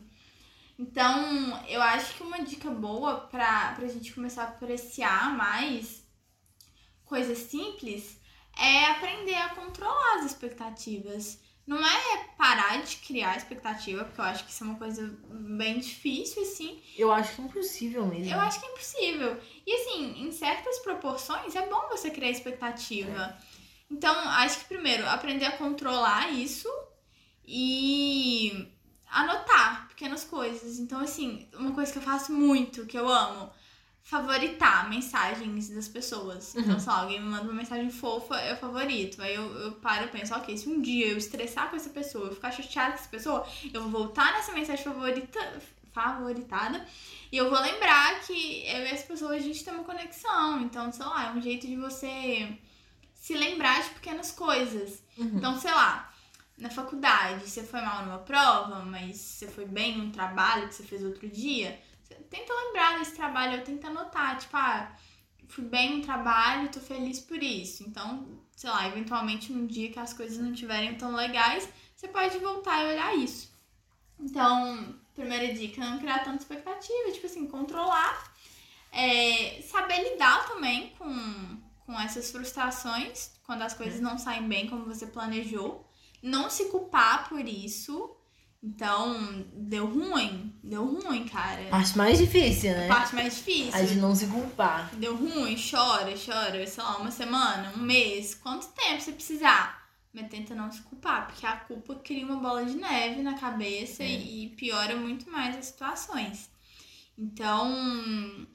Então, eu acho que uma dica boa pra, pra gente começar a apreciar mais coisas simples é aprender a controlar as expectativas. Não é parar de criar expectativa, porque eu acho que isso é uma coisa bem difícil, assim. Eu acho que é impossível mesmo. Eu acho que é impossível. E assim, em certas proporções, é bom você criar expectativa. Então, acho que primeiro, aprender a controlar isso e anotar pequenas coisas. Então, assim, uma coisa que eu faço muito, que eu amo, favoritar mensagens das pessoas. Então, sei lá, alguém me manda uma mensagem fofa, eu favorito. Aí eu, eu paro e penso, ok, se um dia eu estressar com essa pessoa, eu ficar chateada com essa pessoa, eu vou voltar nessa mensagem favorita, favoritada e eu vou lembrar que eu e essa pessoa a gente tem uma conexão. Então, sei lá, é um jeito de você se lembrar de pequenas coisas. Uhum. Então, sei lá, na faculdade, você foi mal numa prova, mas você foi bem num trabalho que você fez outro dia, tenta lembrar desse trabalho, ou tenta anotar, tipo, ah, fui bem no trabalho, tô feliz por isso. Então, sei lá, eventualmente num dia que as coisas não estiverem tão legais, você pode voltar e olhar isso. Então, primeira dica, não criar tanta expectativa, tipo assim, controlar, é, saber lidar também com, com essas frustrações, quando as coisas não saem bem como você planejou, não se culpar por isso. Então, deu ruim, deu ruim, cara. Acho mais difícil, né? parte mais difícil. A de não se culpar. Deu ruim, chora, chora, sei lá, uma semana, um mês, quanto tempo você precisar. Mas tenta não se culpar, porque a culpa cria uma bola de neve na cabeça e piora muito mais as situações. Então,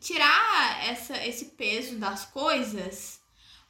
tirar essa, esse peso das coisas,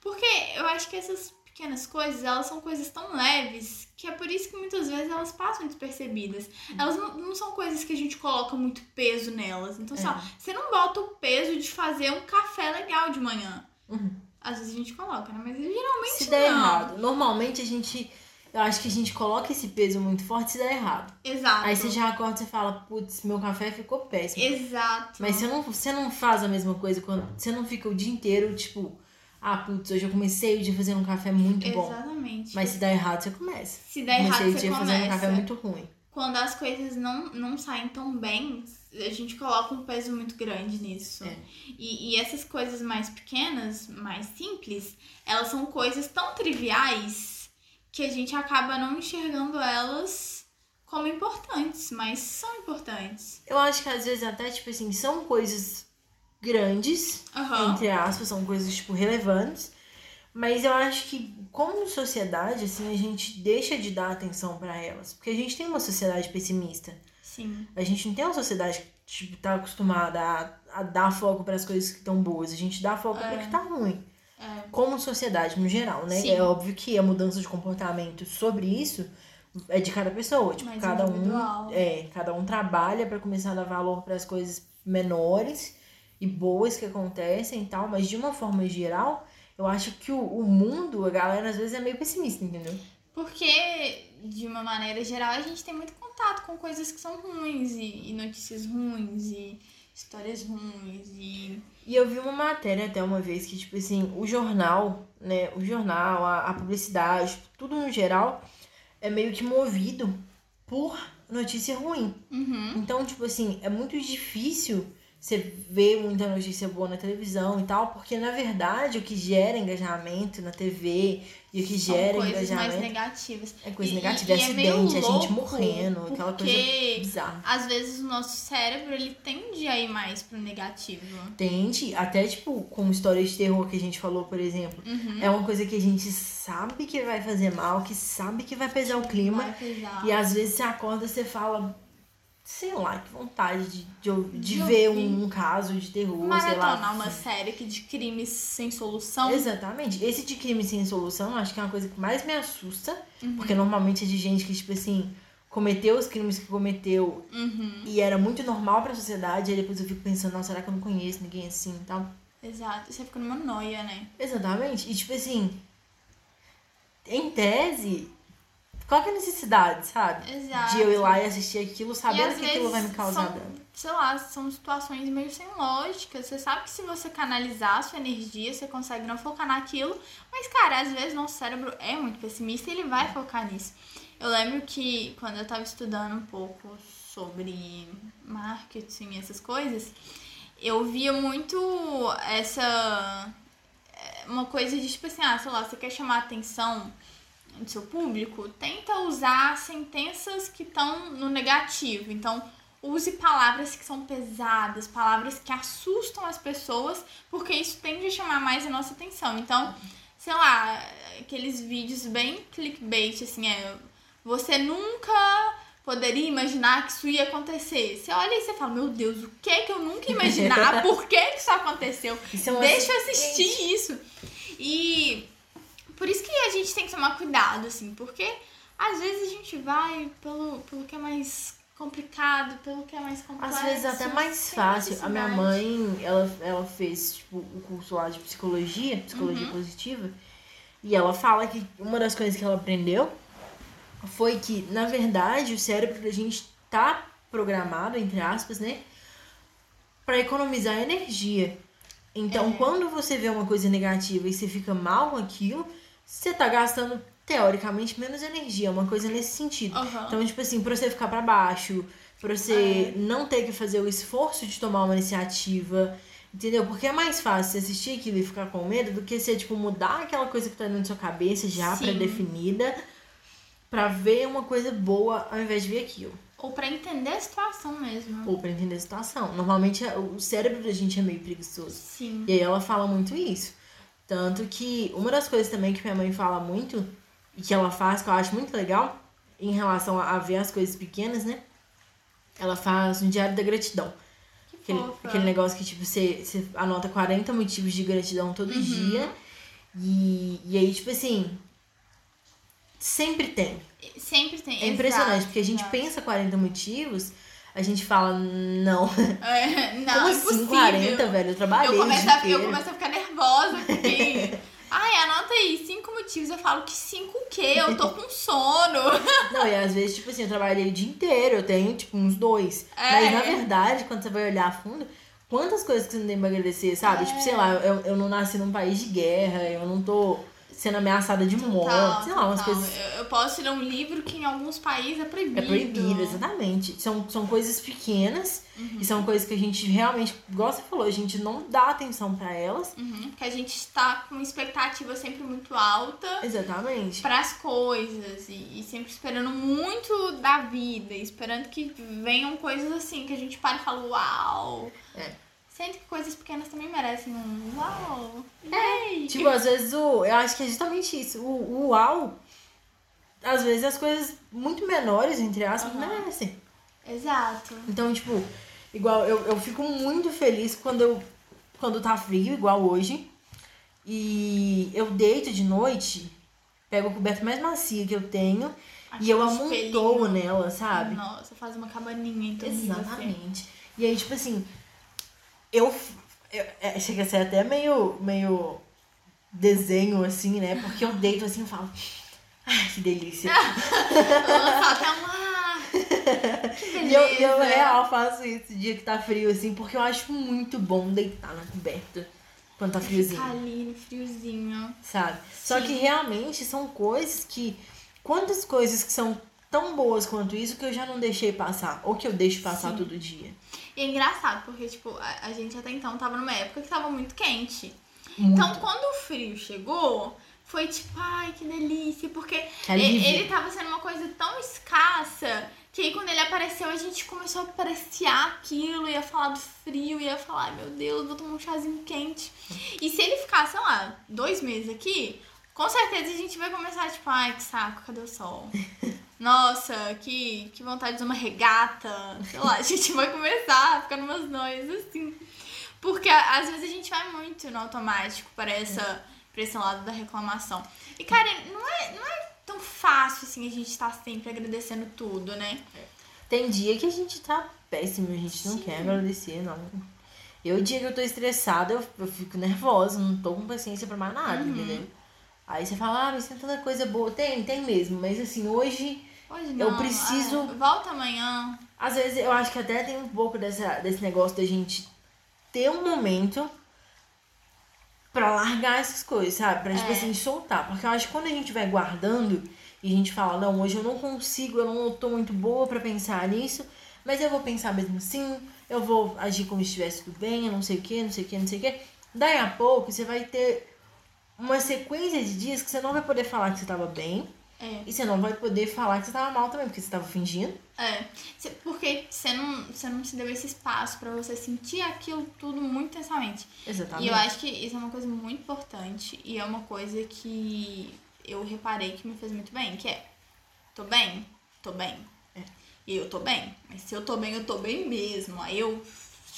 porque eu acho que essas pequenas coisas, elas são coisas tão leves que é por isso que muitas vezes elas passam despercebidas. Elas não, não são coisas que a gente coloca muito peso nelas. Então, sei lá, você não bota o peso de fazer um café legal de manhã. Uhum. Às vezes a gente coloca, né? Mas geralmente Se der não. errado. Normalmente a gente. Eu acho que a gente coloca esse peso muito forte se der errado. Exato. Aí você já acorda e fala, putz, meu café ficou péssimo. Exato. Mas você não, você não faz a mesma coisa quando. Você não fica o dia inteiro, tipo, ah, putz, hoje eu comecei o dia fazendo um café muito bom. Exatamente. Mas se der errado, você começa. se der errado, comecei o você dia fazendo um café começa. muito ruim. Quando as coisas não, não saem tão bem, a gente coloca um peso muito grande nisso. É. E, e essas coisas mais pequenas, mais simples, elas são coisas tão triviais que a gente acaba não enxergando elas como importantes, mas são importantes. Eu acho que às vezes até, tipo assim, são coisas grandes, Aham. entre aspas, são coisas, tipo, relevantes. Mas eu acho que, como sociedade, assim, a gente deixa de dar atenção pra elas. Porque a gente tem uma sociedade pessimista. Sim. A gente não tem uma sociedade que, tipo, tá acostumada a, a dar foco pras coisas que estão boas. A gente dá foco É. pra que tá ruim. É. Como sociedade, no geral, né? Sim. É óbvio que a mudança de comportamento sobre isso é de cada pessoa. Tipo, Mais cada um, individual. é, cada um trabalha pra começar a dar valor pras coisas menores e boas que acontecem e tal. Mas de uma forma geral, eu acho que o, o mundo, a galera às vezes é meio pessimista, entendeu? Porque, de uma maneira geral, a gente tem muito contato com coisas que são ruins e, e notícias ruins e histórias ruins e. E eu vi uma matéria até uma vez que, tipo assim, o jornal, né? O jornal, a, a publicidade, tudo no geral, é meio que movido por notícia ruim. Uhum. Então, tipo assim, é muito difícil você ver muita notícia boa na televisão e tal, porque na verdade o que gera engajamento na TV e o que São gera coisas mais engajamento negativas. é coisa E- negativa, e é meio acidente, é gente louco, morrendo, aquela coisa porque bizarra. às vezes o nosso cérebro ele tende a ir mais pro negativo. Tende, até tipo, com histórias de terror que a gente falou, por exemplo, Uhum. é uma coisa que a gente sabe que vai fazer mal, que sabe que vai pesar o clima, Vai pesar. e às vezes você acorda e você fala, sei lá, que vontade de, de, de De ver ouvir. um, caso de terror, sei Maratonar lá. uma série que de crimes sem solução. Exatamente. Esse de crime sem solução, acho que é uma coisa que mais me assusta, Uhum. porque normalmente é de gente que, tipo assim, cometeu os crimes que cometeu Uhum. e era muito normal pra sociedade, e aí depois eu fico pensando, nossa, será que eu não conheço ninguém assim e tal? Exato. Você fica numa noia, né? Exatamente. E tipo assim, em tese, qual que é a necessidade, sabe? Exato. De eu ir lá e assistir aquilo sabendo que aquilo vai me causar são, dano. sei lá, são situações meio sem lógica. Você sabe que se você canalizar a sua energia, você consegue não focar naquilo. Mas, cara, às vezes nosso cérebro é muito pessimista e ele vai focar nisso. Eu lembro que quando eu tava estudando um pouco sobre marketing e essas coisas, eu via muito essa. é, Uma coisa de tipo assim, ah, sei lá, você quer chamar a atenção do seu público, tenta usar sentenças que estão no negativo. Então, use palavras que são pesadas, palavras que assustam as pessoas, porque isso tende a chamar mais a nossa atenção. Então, sei lá, aqueles vídeos bem clickbait, assim, é. Você nunca poderia imaginar que isso ia acontecer. Você olha e você fala, meu Deus, o que é que eu nunca ia imaginar? [laughs] Por que, que isso aconteceu? Isso é Deixa eu assistir isso. E por isso que a gente tem que tomar cuidado, assim, porque às vezes a gente vai pelo, pelo que é mais complicado, pelo que é mais complexo. Às vezes até mais sem fácil. A minha mãe, ela, ela fez tipo, o curso lá de psicologia, psicologia Uhum. positiva, e ela fala que uma das coisas que ela aprendeu foi que, na verdade, o cérebro da gente tá programado, entre aspas, né, para economizar energia. Então, É. quando você vê uma coisa negativa e você fica mal com aquilo, você tá gastando teoricamente menos energia, uma coisa nesse sentido. Aham. Então, tipo assim, pra você ficar pra baixo, pra você É. não ter que fazer o esforço de tomar uma iniciativa, entendeu? Porque é mais fácil você assistir aquilo e ficar com medo do que você, tipo, mudar aquela coisa que tá dentro da sua cabeça já pré-definida pra ver uma coisa boa ao invés de ver aquilo. Ou pra entender a situação mesmo. Ou pra entender a situação. Normalmente é- o cérebro da gente é meio preguiçoso. Sim. E aí ela fala muito isso. Tanto que uma das coisas também que minha mãe fala muito, e que ela faz, que eu acho muito legal, em relação a ver as coisas pequenas, né? Ela faz um diário da gratidão. Que Aquele, fofa. aquele negócio que, tipo, você, você anota 40 motivos de gratidão todo Uhum. dia. E, e aí, tipo assim, sempre tem. Sempre tem. É impressionante, exato, porque a gente exato. pensa 40 motivos, a gente fala, não. [laughs] É, não, Como é assim impossível. 40, velho? Eu trabalhei eu começo, a, eu começo a ficar nervosa, porque. [laughs] Ai, anota aí, cinco motivos. Eu falo que cinco o quê? Eu tô com sono. [laughs] Não, e às vezes, tipo assim, eu trabalhei o dia inteiro, eu tenho, tipo, uns dois. É. Mas na verdade, quando você vai olhar a fundo, quantas coisas que você não tem pra agradecer, sabe? É. Tipo, sei lá, eu, eu não nasci num país de guerra, eu não tô sendo ameaçada de Total, morte, sei lá, umas total. coisas. Eu, eu posso ler um livro que em alguns países é proibido. É proibido, exatamente. São, são coisas pequenas Uhum. e são coisas que a gente realmente, igual você falou, a gente não dá atenção pra elas. Uhum, Porque a gente está com uma expectativa sempre muito alta Exatamente. para as coisas e, e sempre esperando muito da vida, e esperando que venham coisas assim que a gente para e fala uau. É. Sendo que coisas pequenas também merecem um uau. Ei. Tipo, às vezes o. Eu acho que é justamente isso. O, o uau. Às vezes as coisas muito menores, entre aspas, Aham. merecem. Exato. Então, tipo, igual eu, eu fico muito feliz quando eu. Quando tá frio, igual hoje. E eu deito de noite, pego a coberta mais macia que eu tenho e eu amontoo nela, sabe? Nossa, faz uma cabaninha então. assim. Exatamente. E aí, tipo assim, eu. eu é, chega a ser até meio, meio desenho, assim, né? Porque eu deito assim e falo. Ai, que delícia. [laughs] Uma. Que. [laughs] E eu, eu real faço isso dia que tá frio, assim, porque eu acho muito bom deitar na coberta quando tá friozinho. Ficar ali no friozinho. sabe? Só Sim. que realmente são coisas que. Quantas coisas que são tão boas quanto isso que eu já não deixei passar? Ou que eu deixo passar Sim. todo dia? E é engraçado, porque, tipo, a, a gente até então tava numa época que tava muito quente. Muito. Então, quando o frio chegou, foi tipo, ai, que delícia, porque Que ele tava sendo uma coisa tão escassa que aí quando ele apareceu a gente começou a apreciar aquilo, ia falar do frio, ia falar, ai meu Deus, vou tomar um chazinho quente. E se ele ficar, sei lá, dois meses aqui, com certeza a gente vai começar, tipo, ai, que saco, cadê o sol? [laughs] Nossa, que, que vontade de uma regata. Sei lá, [laughs] a gente vai começar a ficar numas noias assim. Porque às vezes a gente vai muito no automático para essa, pra esse lado da reclamação. E, cara, não é, não é tão fácil assim a gente estar sempre agradecendo tudo, né? Tem dia que a gente tá péssimo, a gente não Sim. quer agradecer, não. Eu, o dia que eu tô estressada, eu, eu fico nervosa, não tô com paciência pra mais nada, Uhum. entendeu? Aí você fala, ah, mas tem tanta coisa boa. Tem, tem mesmo, mas assim, hoje, Hoje Eu não. preciso- ah, volta amanhã. às vezes eu acho que até tem um pouco dessa, desse negócio da gente ter um momento pra largar essas coisas, sabe? Pra, tipo É. assim, soltar. Porque eu acho que quando a gente vai guardando e a gente fala, não, hoje eu não consigo, eu não tô muito boa pra pensar nisso, mas eu vou pensar mesmo assim, eu vou agir como se estivesse tudo bem, eu não sei o que, não sei o que, não sei o que. Daí a pouco você vai ter uma sequência de dias que você não vai poder falar que você tava bem É. e você não vai poder falar que você tava mal também, porque você tava fingindo. É, porque você não, você não se deu esse espaço pra você sentir aquilo tudo muito intensamente. Exatamente. E eu acho que isso é uma coisa muito importante e é uma coisa que eu reparei que me fez muito bem, que é tô bem, tô bem. É. E eu tô bem. Mas se eu tô bem, eu tô bem mesmo. Aí eu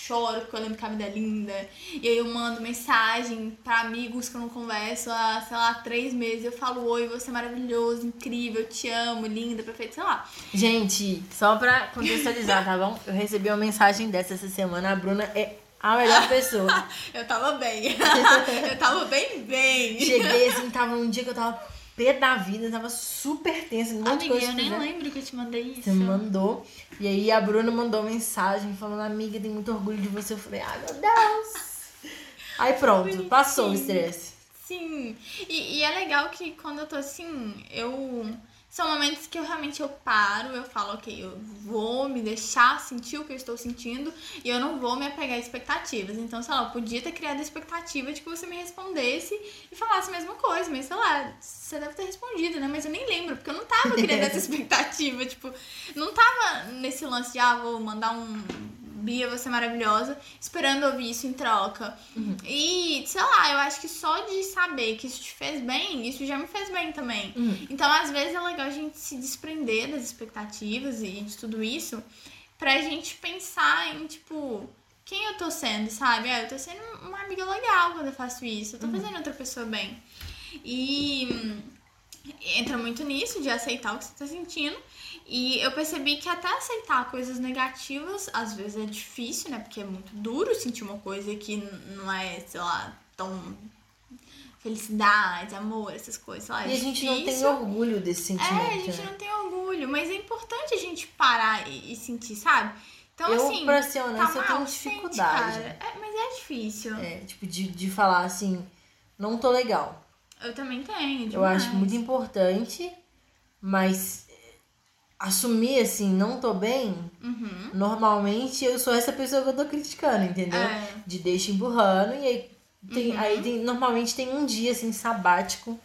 choro porque eu lembro que a vida é linda. E aí eu mando mensagem pra amigos que eu não converso há, sei lá, três meses. Eu falo, oi, você é maravilhoso, incrível, te amo, linda, perfeita, sei lá. Gente, só pra contextualizar, tá bom? Eu recebi uma mensagem dessa essa semana. A Bruna é a melhor pessoa. [laughs] Eu tava bem. [laughs] eu tava bem, bem. Cheguei assim, tava um dia que eu tava pé da vida, tava super tensa, um monte Amiga, eu nem lembro que eu te mandei isso. Você mandou. E aí a Bruna mandou mensagem falando, amiga, tenho muito orgulho de você. Eu falei, ai meu Deus. [laughs] Aí pronto, passou o estresse. Sim. E, e é legal que quando eu tô assim, eu. São momentos que eu realmente eu paro, eu falo, ok, eu vou me deixar sentir o que eu estou sentindo e eu não vou me apegar a expectativas. Então, sei lá, eu podia ter criado a expectativa de que você me respondesse e falasse a mesma coisa, mas sei lá, você deve ter respondido, né? Mas eu nem lembro, porque eu não tava criando essa [laughs] expectativa, tipo, não tava nesse lance de, ah, vou mandar um Bia, você é maravilhosa, esperando ouvir isso em troca. E, sei lá, eu acho que só de saber que isso te fez bem, isso já me fez bem também. Uhum. Então, às vezes é legal a gente se desprender das expectativas e de tudo isso pra gente pensar em, tipo, quem eu tô sendo, sabe? Ah, eu tô sendo uma amiga legal quando eu faço isso, eu tô fazendo outra pessoa bem. E hum, entra muito nisso de aceitar o que você tá sentindo. E eu percebi que até aceitar coisas negativas às vezes é difícil, né? Porque é muito duro sentir uma coisa que não é, sei lá, tão felicidade, amor, essas coisas. Lá, é E a gente não tem orgulho desse sentimento. É, a gente né? não tem orgulho, mas é importante a gente parar e, e sentir, sabe? Então, eu, assim. pra ser tá honesta, eu tenho sente, dificuldade. cara. É, mas é difícil. É, tipo, de, de falar assim, não tô legal. Eu também tenho. Demais. Eu acho muito importante, mas assumir assim, não tô bem, Uhum. normalmente eu sou essa pessoa que eu tô criticando, entendeu? É. De deixa empurrando e aí tem, Uhum. aí tem, normalmente tem um dia assim sabático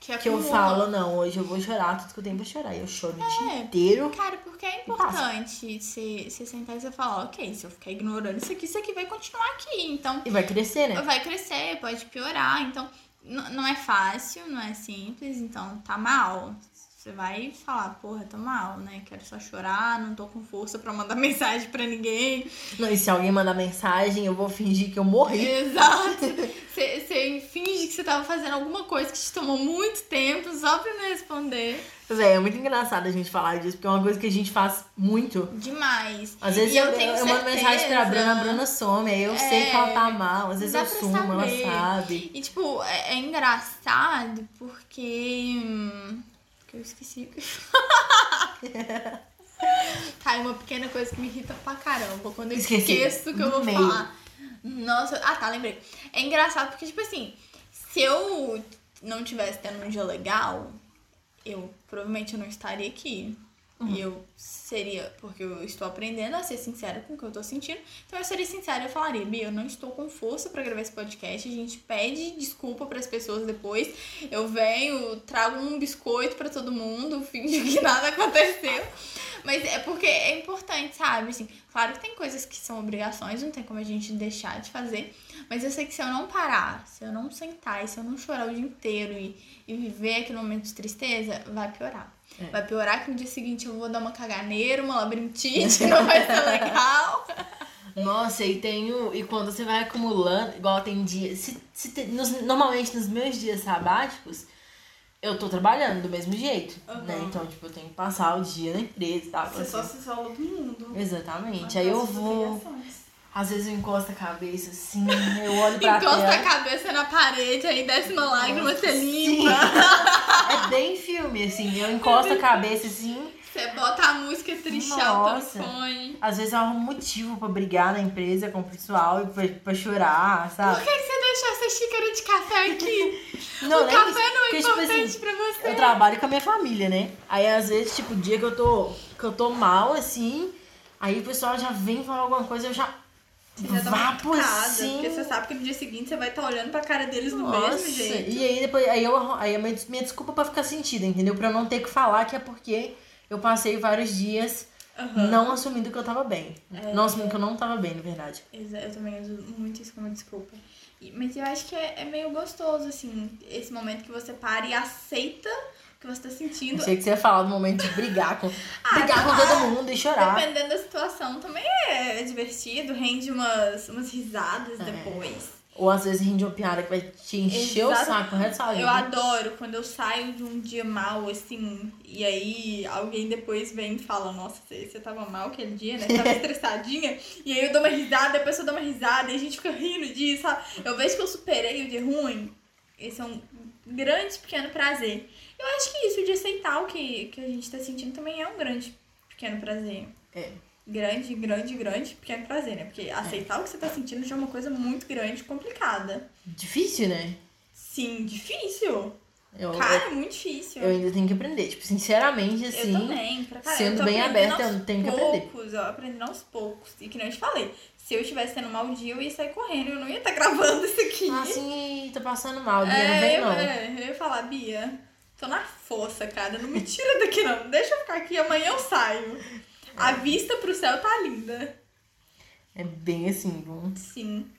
Que, que eu falo, não, hoje eu vou chorar tudo que eu tenho pra chorar. E eu choro o dia É. inteiro. Cara, porque é importante você você sentar e você falar, ok, se eu ficar ignorando isso aqui, isso aqui vai continuar aqui. Então, E vai crescer, né? vai crescer, pode piorar. Então, não é fácil, não é simples, então tá mal. Você vai falar, porra, tô mal, né? Quero só chorar, não tô com força pra mandar [laughs] mensagem pra ninguém. Não, e se alguém mandar mensagem, eu vou fingir que eu morri. Exato. [laughs] Você finge que você tava fazendo alguma coisa que te tomou muito tempo só pra não responder. Véi, é muito engraçado a gente falar disso, porque é uma coisa que a gente faz muito. Demais. Às vezes E eu, eu tenho eu mando mensagem pra Bruna, a Bruna some, aí eu sei que ela tá mal, às vezes eu sumo, ela saber. sabe. E, tipo, é, é engraçado porque. hum, que eu esqueci. [laughs] tá, é uma pequena coisa que me irrita pra caramba. Quando eu Esqueci. esqueço que eu vou meio. falar. Nossa, ah tá, lembrei. É engraçado porque, tipo assim, se eu não tivesse tendo um dia legal, eu provavelmente eu não estaria aqui. Uhum. E eu seria, porque eu estou aprendendo a ser sincera com o que eu tô sentindo. Então eu seria sincera e eu falaria, Bia, eu não estou com força pra gravar esse podcast. A gente pede desculpa pras pessoas depois. Eu venho, trago um biscoito pra todo mundo, [laughs] finge que nada aconteceu. Mas é porque é importante, sabe? Assim, claro que tem coisas que são obrigações, não tem como a gente deixar de fazer. Mas eu sei que se eu não parar, se eu não sentar e se eu não chorar o dia inteiro e, e viver aquele momento de tristeza, vai piorar. É. Vai piorar que no dia seguinte eu vou dar uma caganeira, uma labirintite, [laughs] não vai ser legal. [laughs] Nossa, e tenho. E quando você vai acumulando, igual tem dias. Se, se nos- normalmente nos meus dias sabáticos, eu tô trabalhando do mesmo jeito. Uhum. Né? Então, tipo, eu tenho que passar o dia na empresa e tal. Você assim. só se isola do mundo. Exatamente. Aí eu vou. Às vezes eu encosto a cabeça assim, eu olho pra Encosta a tela. cabeça na parede, aí desce uma lágrima, você limpa. É bem filme, assim. Eu encosto a cabeça assim. Você bota a música Nossa. fone. Às vezes eu arrumo motivo pra brigar na empresa com o pessoal e pra, pra chorar, Por sabe? que que você deixou essa xícara de café aqui? [laughs] Não, o nem café não é Porque, tipo importante assim, pra você. Eu trabalho com a minha família, né? Aí às vezes, tipo, o dia que eu tô, que eu tô mal, assim, aí o pessoal já vem falar alguma coisa, eu já Você já dá uma assim. Porque você sabe que no dia seguinte você vai estar olhando pra cara deles do Nossa, mesmo jeito. E aí depois, aí eu aí a minha, minha desculpa pra ficar sentida, entendeu? Pra eu não ter que falar que é porque eu passei vários dias Aham. não assumindo que eu tava bem. É. Não assumindo que eu não tava bem, na verdade. Exa- Eu também uso muito isso como desculpa. E- Mas eu acho que é, é meio gostoso, assim, esse momento que você para e aceita que você tá sentindo. Achei que você ia falar do momento de brigar com, [laughs] Ah, brigar com todo mundo e chorar. Dependendo da situação, também é divertido, rende umas, umas risadas É. depois. Ou às vezes rende uma piada que vai te encher o Exato. saco, resto da sua Eu adoro quando eu saio de um dia mal, assim, e aí alguém depois vem e fala, nossa, você, você tava mal aquele dia, né? Você tava [laughs] estressadinha. E aí eu dou uma risada, a pessoa dá uma risada, e a gente fica rindo disso, sabe? Eu vejo que eu superei o dia ruim. Esse é um grande pequeno prazer. Eu acho que isso de aceitar o que, que a gente tá sentindo também é um grande pequeno prazer. É. Grande, grande, grande pequeno prazer, né? Porque aceitar o que você tá sentindo já é uma coisa muito grande complicada. Difícil, né? Sim, difícil. Eu, Cara, é muito difícil. eu, eu ainda tenho que aprender. Tipo, sinceramente, assim. Eu também, pra caralho. sendo eu bem aberta, eu tenho que aprender. poucos, ó, aprendendo aos poucos. E que nem eu te falei, se eu estivesse tendo mau dia, eu ia sair correndo, eu não ia estar [laughs] gravando isso aqui. Ah, assim, tô passando mal, Bia, não é, vem eu, não. é, eu ia falar, Bia, tô na força, cara, não me tira daqui não, deixa eu ficar aqui, amanhã eu saio. A vista pro céu tá linda. É bem assim, bom. Sim.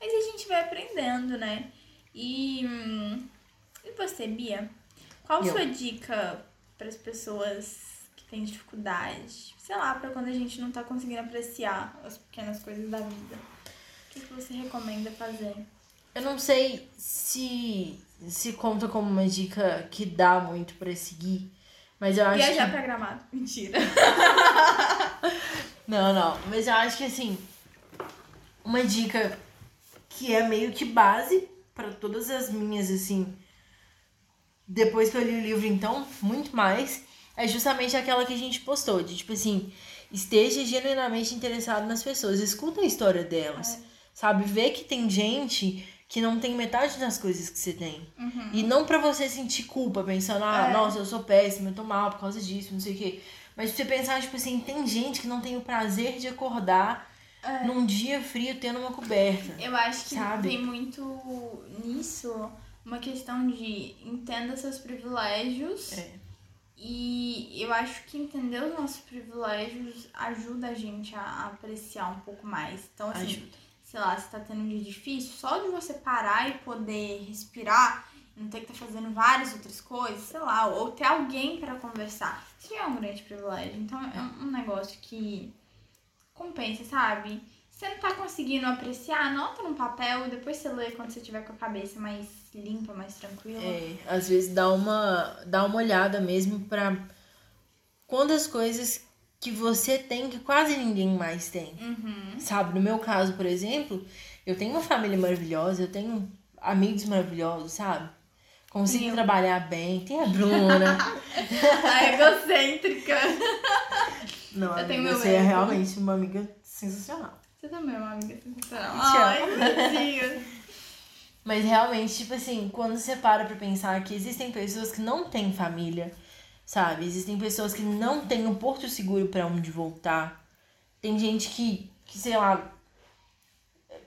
Mas a gente vai aprendendo, né? E, hum, e você, Bia? Qual Eu. sua dica para as pessoas que têm dificuldade? Sei lá, para quando a gente não tá conseguindo apreciar as pequenas coisas da vida. O que, que você recomenda fazer? Eu não sei se se conta como uma dica que dá muito pra seguir, mas eu acho Viajar que... pra gramado. Mentira. [laughs] Não, não, mas eu acho que assim, uma dica que é meio que base pra todas as minhas assim, depois que eu li o livro então, muito mais, é justamente aquela que a gente postou, de tipo assim, esteja genuinamente interessado nas pessoas, escuta a história delas. Sabe, ver que tem gente que não tem metade das coisas que você tem. Uhum. E não pra você sentir culpa, pensando, ah, É. nossa, eu sou péssima, eu tô mal por causa disso, não sei o quê. Mas pra você pensar, tipo assim, tem gente que não tem o prazer de acordar É. num dia frio tendo uma coberta. Eu acho que Sabe? tem muito nisso uma questão de entenda seus privilégios. É. E eu acho que entender os nossos privilégios ajuda a gente a, a apreciar um pouco mais. Então, assim, Ajuda. Sei lá, se tá tendo um dia difícil, só de você parar e poder respirar, não ter que estar fazendo várias outras coisas, sei lá, ou ter alguém para conversar. Isso já é um grande privilégio. Então é um- negócio que compensa, sabe? Você não tá conseguindo apreciar, anota num papel e depois você lê quando você tiver com a cabeça mais limpa, mais tranquila. É, às vezes dá uma, dá uma olhada mesmo pra quantas coisas que você tem que quase ninguém mais tem. Uhum. Sabe, no meu caso, por exemplo, eu tenho uma família maravilhosa, eu tenho amigos maravilhosos, sabe? Consigo Eu. trabalhar bem, tem a Bruna. [laughs] A egocêntrica. Não, Eu tenho amiga, meu você é realmente uma amiga sensacional. Você também é uma amiga sensacional. Ai, tadinha. Mas realmente, tipo assim, quando você para pra pensar que existem pessoas que não têm família, sabe? Existem pessoas que não têm um porto seguro pra onde voltar. Tem gente que, que sei lá.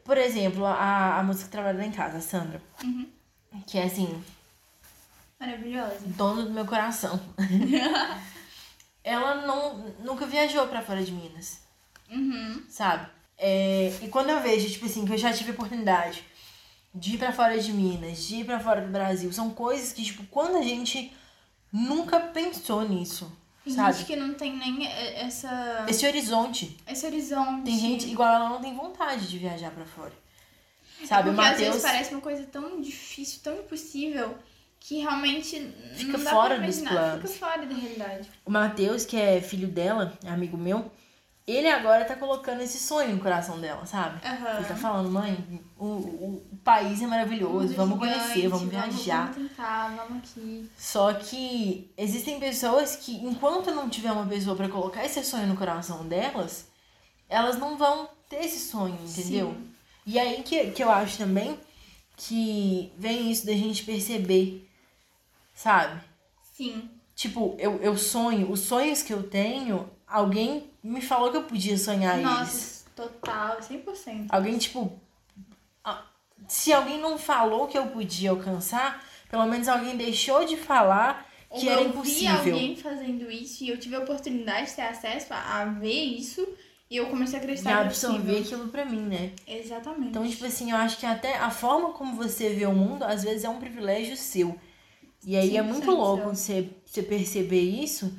Por exemplo, a, a moça que trabalha lá em casa, a Sandra. Uhum. Que é assim, Maravilhosa. dona do meu coração. [laughs] Ela não, nunca viajou pra fora de Minas, Uhum. sabe? É, e quando eu vejo, tipo assim, que eu já tive oportunidade de ir pra fora de Minas, de ir pra fora do Brasil, são coisas que, tipo, quando a gente nunca pensou nisso, Tem sabe? gente que não tem nem essa, Esse horizonte. esse horizonte. Tem gente, igual ela não tem vontade de viajar pra fora. Sabe, o Porque às vezes parece uma coisa tão difícil, tão impossível, que realmente Fica não dá fora pra dos imaginar. planos. Fica fora da realidade. O Matheus, que é filho dela, amigo meu, ele agora tá colocando esse sonho no coração dela, sabe? Aham. Ele tá falando, mãe, o, o, o país é maravilhoso, Mundo vamos gigante, conhecer, vamos viajar. Vamos tentar, vamos aqui. Só que existem pessoas que, enquanto não tiver uma pessoa pra colocar esse sonho no coração delas, elas não vão ter esse sonho, entendeu? Sim. E aí que, que eu acho também que vem isso da gente perceber, sabe? Sim. Tipo, eu, eu sonho, os sonhos que eu tenho, alguém me falou que eu podia sonhar. Nossa, total, 100%. Alguém, tipo. Se alguém não falou que eu podia alcançar, pelo menos alguém deixou de falar que Ou era eu vi impossível. alguém fazendo isso e eu tive a oportunidade de ter acesso a, a ver isso e eu comecei a E acreditar que é absorver aquilo pra mim, né? Exatamente. Então, tipo assim, eu acho que até a forma como você vê o mundo, às vezes é um privilégio seu. E aí é 100% muito louco você, você perceber isso,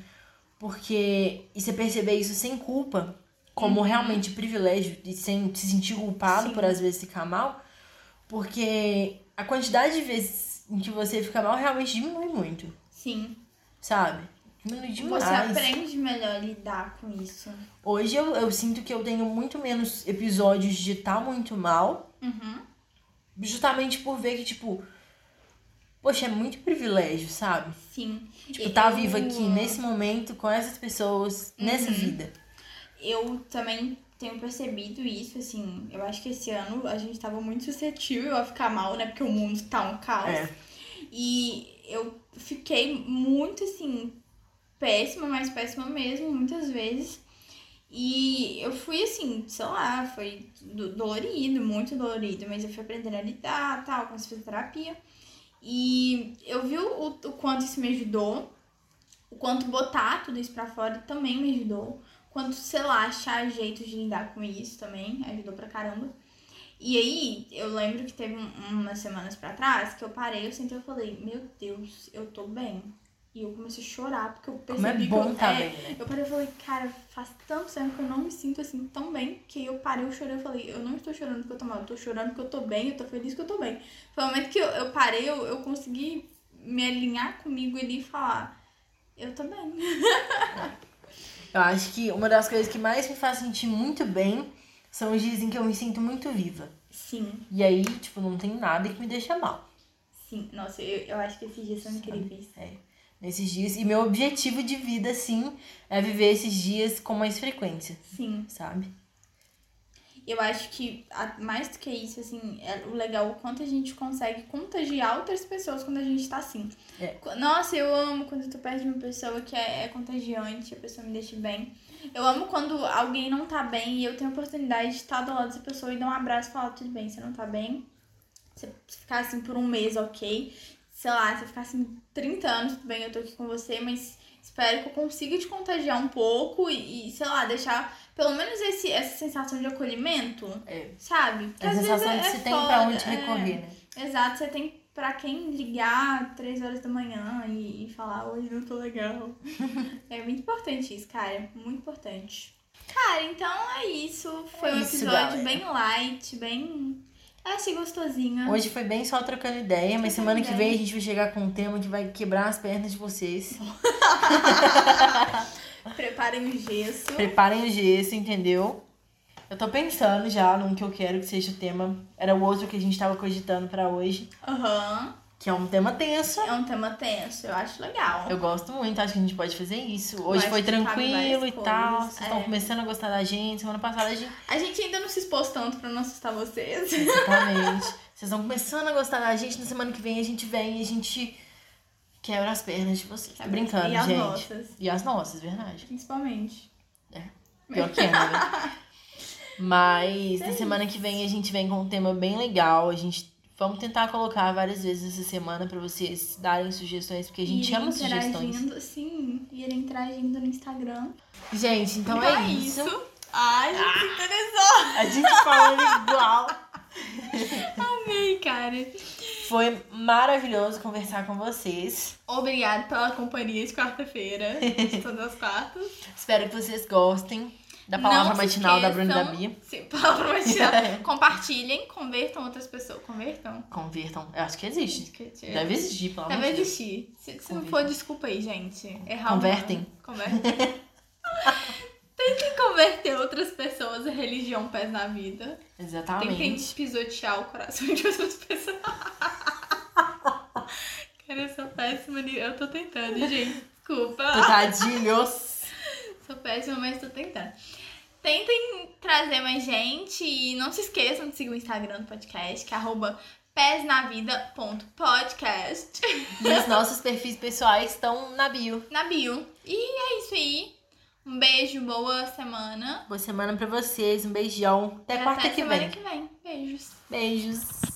porque. E você perceber isso sem culpa, como realmente privilégio, e sem se sentir culpado Uhum. Sim. por às vezes ficar mal, porque a quantidade de vezes em que você fica mal realmente diminui muito, Sim. sabe? Diminui demais. Você aprende melhor a lidar com isso. Hoje eu, eu sinto que eu tenho muito menos episódios de estar muito mal, Uhum. justamente por ver que, tipo, poxa, é muito privilégio, sabe? Sim. Tipo, tá Eu- viva aqui nesse momento, com essas pessoas, nessa Uhum. vida. Eu também tenho percebido isso, assim. Eu acho que esse ano a gente tava muito suscetível a ficar mal, né? Porque o mundo tá um caos. É. E eu fiquei muito, assim, péssima, mas péssima mesmo, muitas vezes. E eu fui, assim, sei lá, foi do- dolorido, muito dolorido, mas eu fui aprendendo a lidar, tal, com essa terapia. E eu vi o, o quanto isso me ajudou, o quanto botar tudo isso pra fora também me ajudou, o quanto, sei lá, achar jeitos de lidar com isso também ajudou pra caramba. E aí, eu lembro que teve um- umas semanas pra trás que eu parei, eu sentei e falei, meu Deus, eu tô bem. E eu comecei a chorar, porque eu Como é percebi que bom eu, tá é, bem, né? eu parei e falei, cara, faz tanto tempo que eu não me sinto assim tão bem, que eu parei, eu chorei, eu falei, eu não estou chorando porque eu tô mal, eu tô chorando porque eu tô bem, eu tô feliz que eu tô bem. Foi o momento que eu, eu parei, eu, eu consegui me alinhar comigo ali e falar, eu tô bem. [laughs] Eu acho que uma das coisas que mais me faz sentir muito bem são os dias em que eu me sinto muito viva. Sim, E aí, tipo, não tem nada que me deixa mal. sim. Nossa, eu, eu acho que esses dias são incríveis. É, nesses dias. E meu objetivo de vida, sim, é viver esses dias com mais frequência, Sim. sabe? eu acho que mais do que isso, assim, é o legal o quanto a gente consegue contagiar outras pessoas quando a gente tá assim. É. Nossa, eu amo quando eu tô perto de uma pessoa que é, é contagiante, a pessoa me deixa bem. Eu amo quando alguém não tá bem e eu tenho a oportunidade de estar do lado dessa pessoa e dar um abraço e falar, tudo bem, você não tá bem? Você ficar assim por um mês, ok? Sei lá, você ficar assim 30 anos, tudo bem, eu tô aqui com você, mas espero que eu consiga te contagiar um pouco e, e, sei lá, deixar pelo menos esse, essa sensação de acolhimento, É. sabe? Porque A às vezes sensação é- de é se tem foda, pra onde é. recorrer, né? Exato, você tem pra quem ligar 3 horas da manhã e, e falar, hoje não tô legal. [laughs] é muito importante isso, cara. Muito importante. Cara, então é isso. Foi É um isso, episódio galera. bem light, bem. Achei gostosinho. Hoje foi bem só trocando ideia, mas semana que ideia. vem a gente vai chegar com um tema que vai quebrar as pernas de vocês. [laughs] Preparem o gesso. Preparem o gesso, entendeu? Eu tô pensando já num que eu quero que seja o tema. Era o outro que a gente tava cogitando pra hoje, Aham. Que é um tema tenso. É um tema tenso, eu acho legal. Eu gosto muito, acho que a gente pode fazer isso. Hoje foi tranquilo e tal. Vocês estão é. começando a gostar da gente. Semana passada a gente. A gente ainda não se expôs tanto pra não assustar vocês. Exatamente. [laughs] Vocês estão começando a gostar da gente. Na semana que vem a gente vem e a gente quebra as pernas de vocês. Tô brincando, e as gente. nossas, E as nossas, verdade. principalmente. Pior que é, né? [laughs] Mas É na semana que vem a gente vem com um tema bem legal. A gente vamos tentar colocar várias vezes essa semana pra vocês darem sugestões, porque a gente ama sugestões. sim, irem interagindo no Instagram. Gente, então, é isso. Ai, a gente se interessou. A gente falando igual. [laughs] Amei, cara. Foi maravilhoso conversar com vocês. Obrigada pela companhia de quarta-feira, de todas as quartas. [laughs] Espero que vocês gostem da palavra matinal da Bruna da Bia. [laughs] Sim, palavra matinal. [laughs] Compartilhem, convertam outras pessoas. Convertam? Convertam. Eu acho que existe. Deve, existir, pelo Deve de Deus. existir. Se, se não for, desculpa aí, gente. Errar Convertem. Convertem. [laughs] Tentem converter outras pessoas à religião pés na vida. Tentem Exatamente. pisotear o coração de outras pessoas. Cara, eu sou péssima. Eu tô tentando, gente. Desculpa. Tadilhos. Sou péssima, mas tô tentando. Tentem trazer mais gente e não se esqueçam de seguir o Instagram do podcast, que é arroba pesnavida.podcast E os nossos perfis pessoais estão na bio. na bio. E é isso aí. Um beijo, boa semana. Boa semana pra vocês. Um beijão. Até quarta que semana vem. que vem. Beijos. Beijos.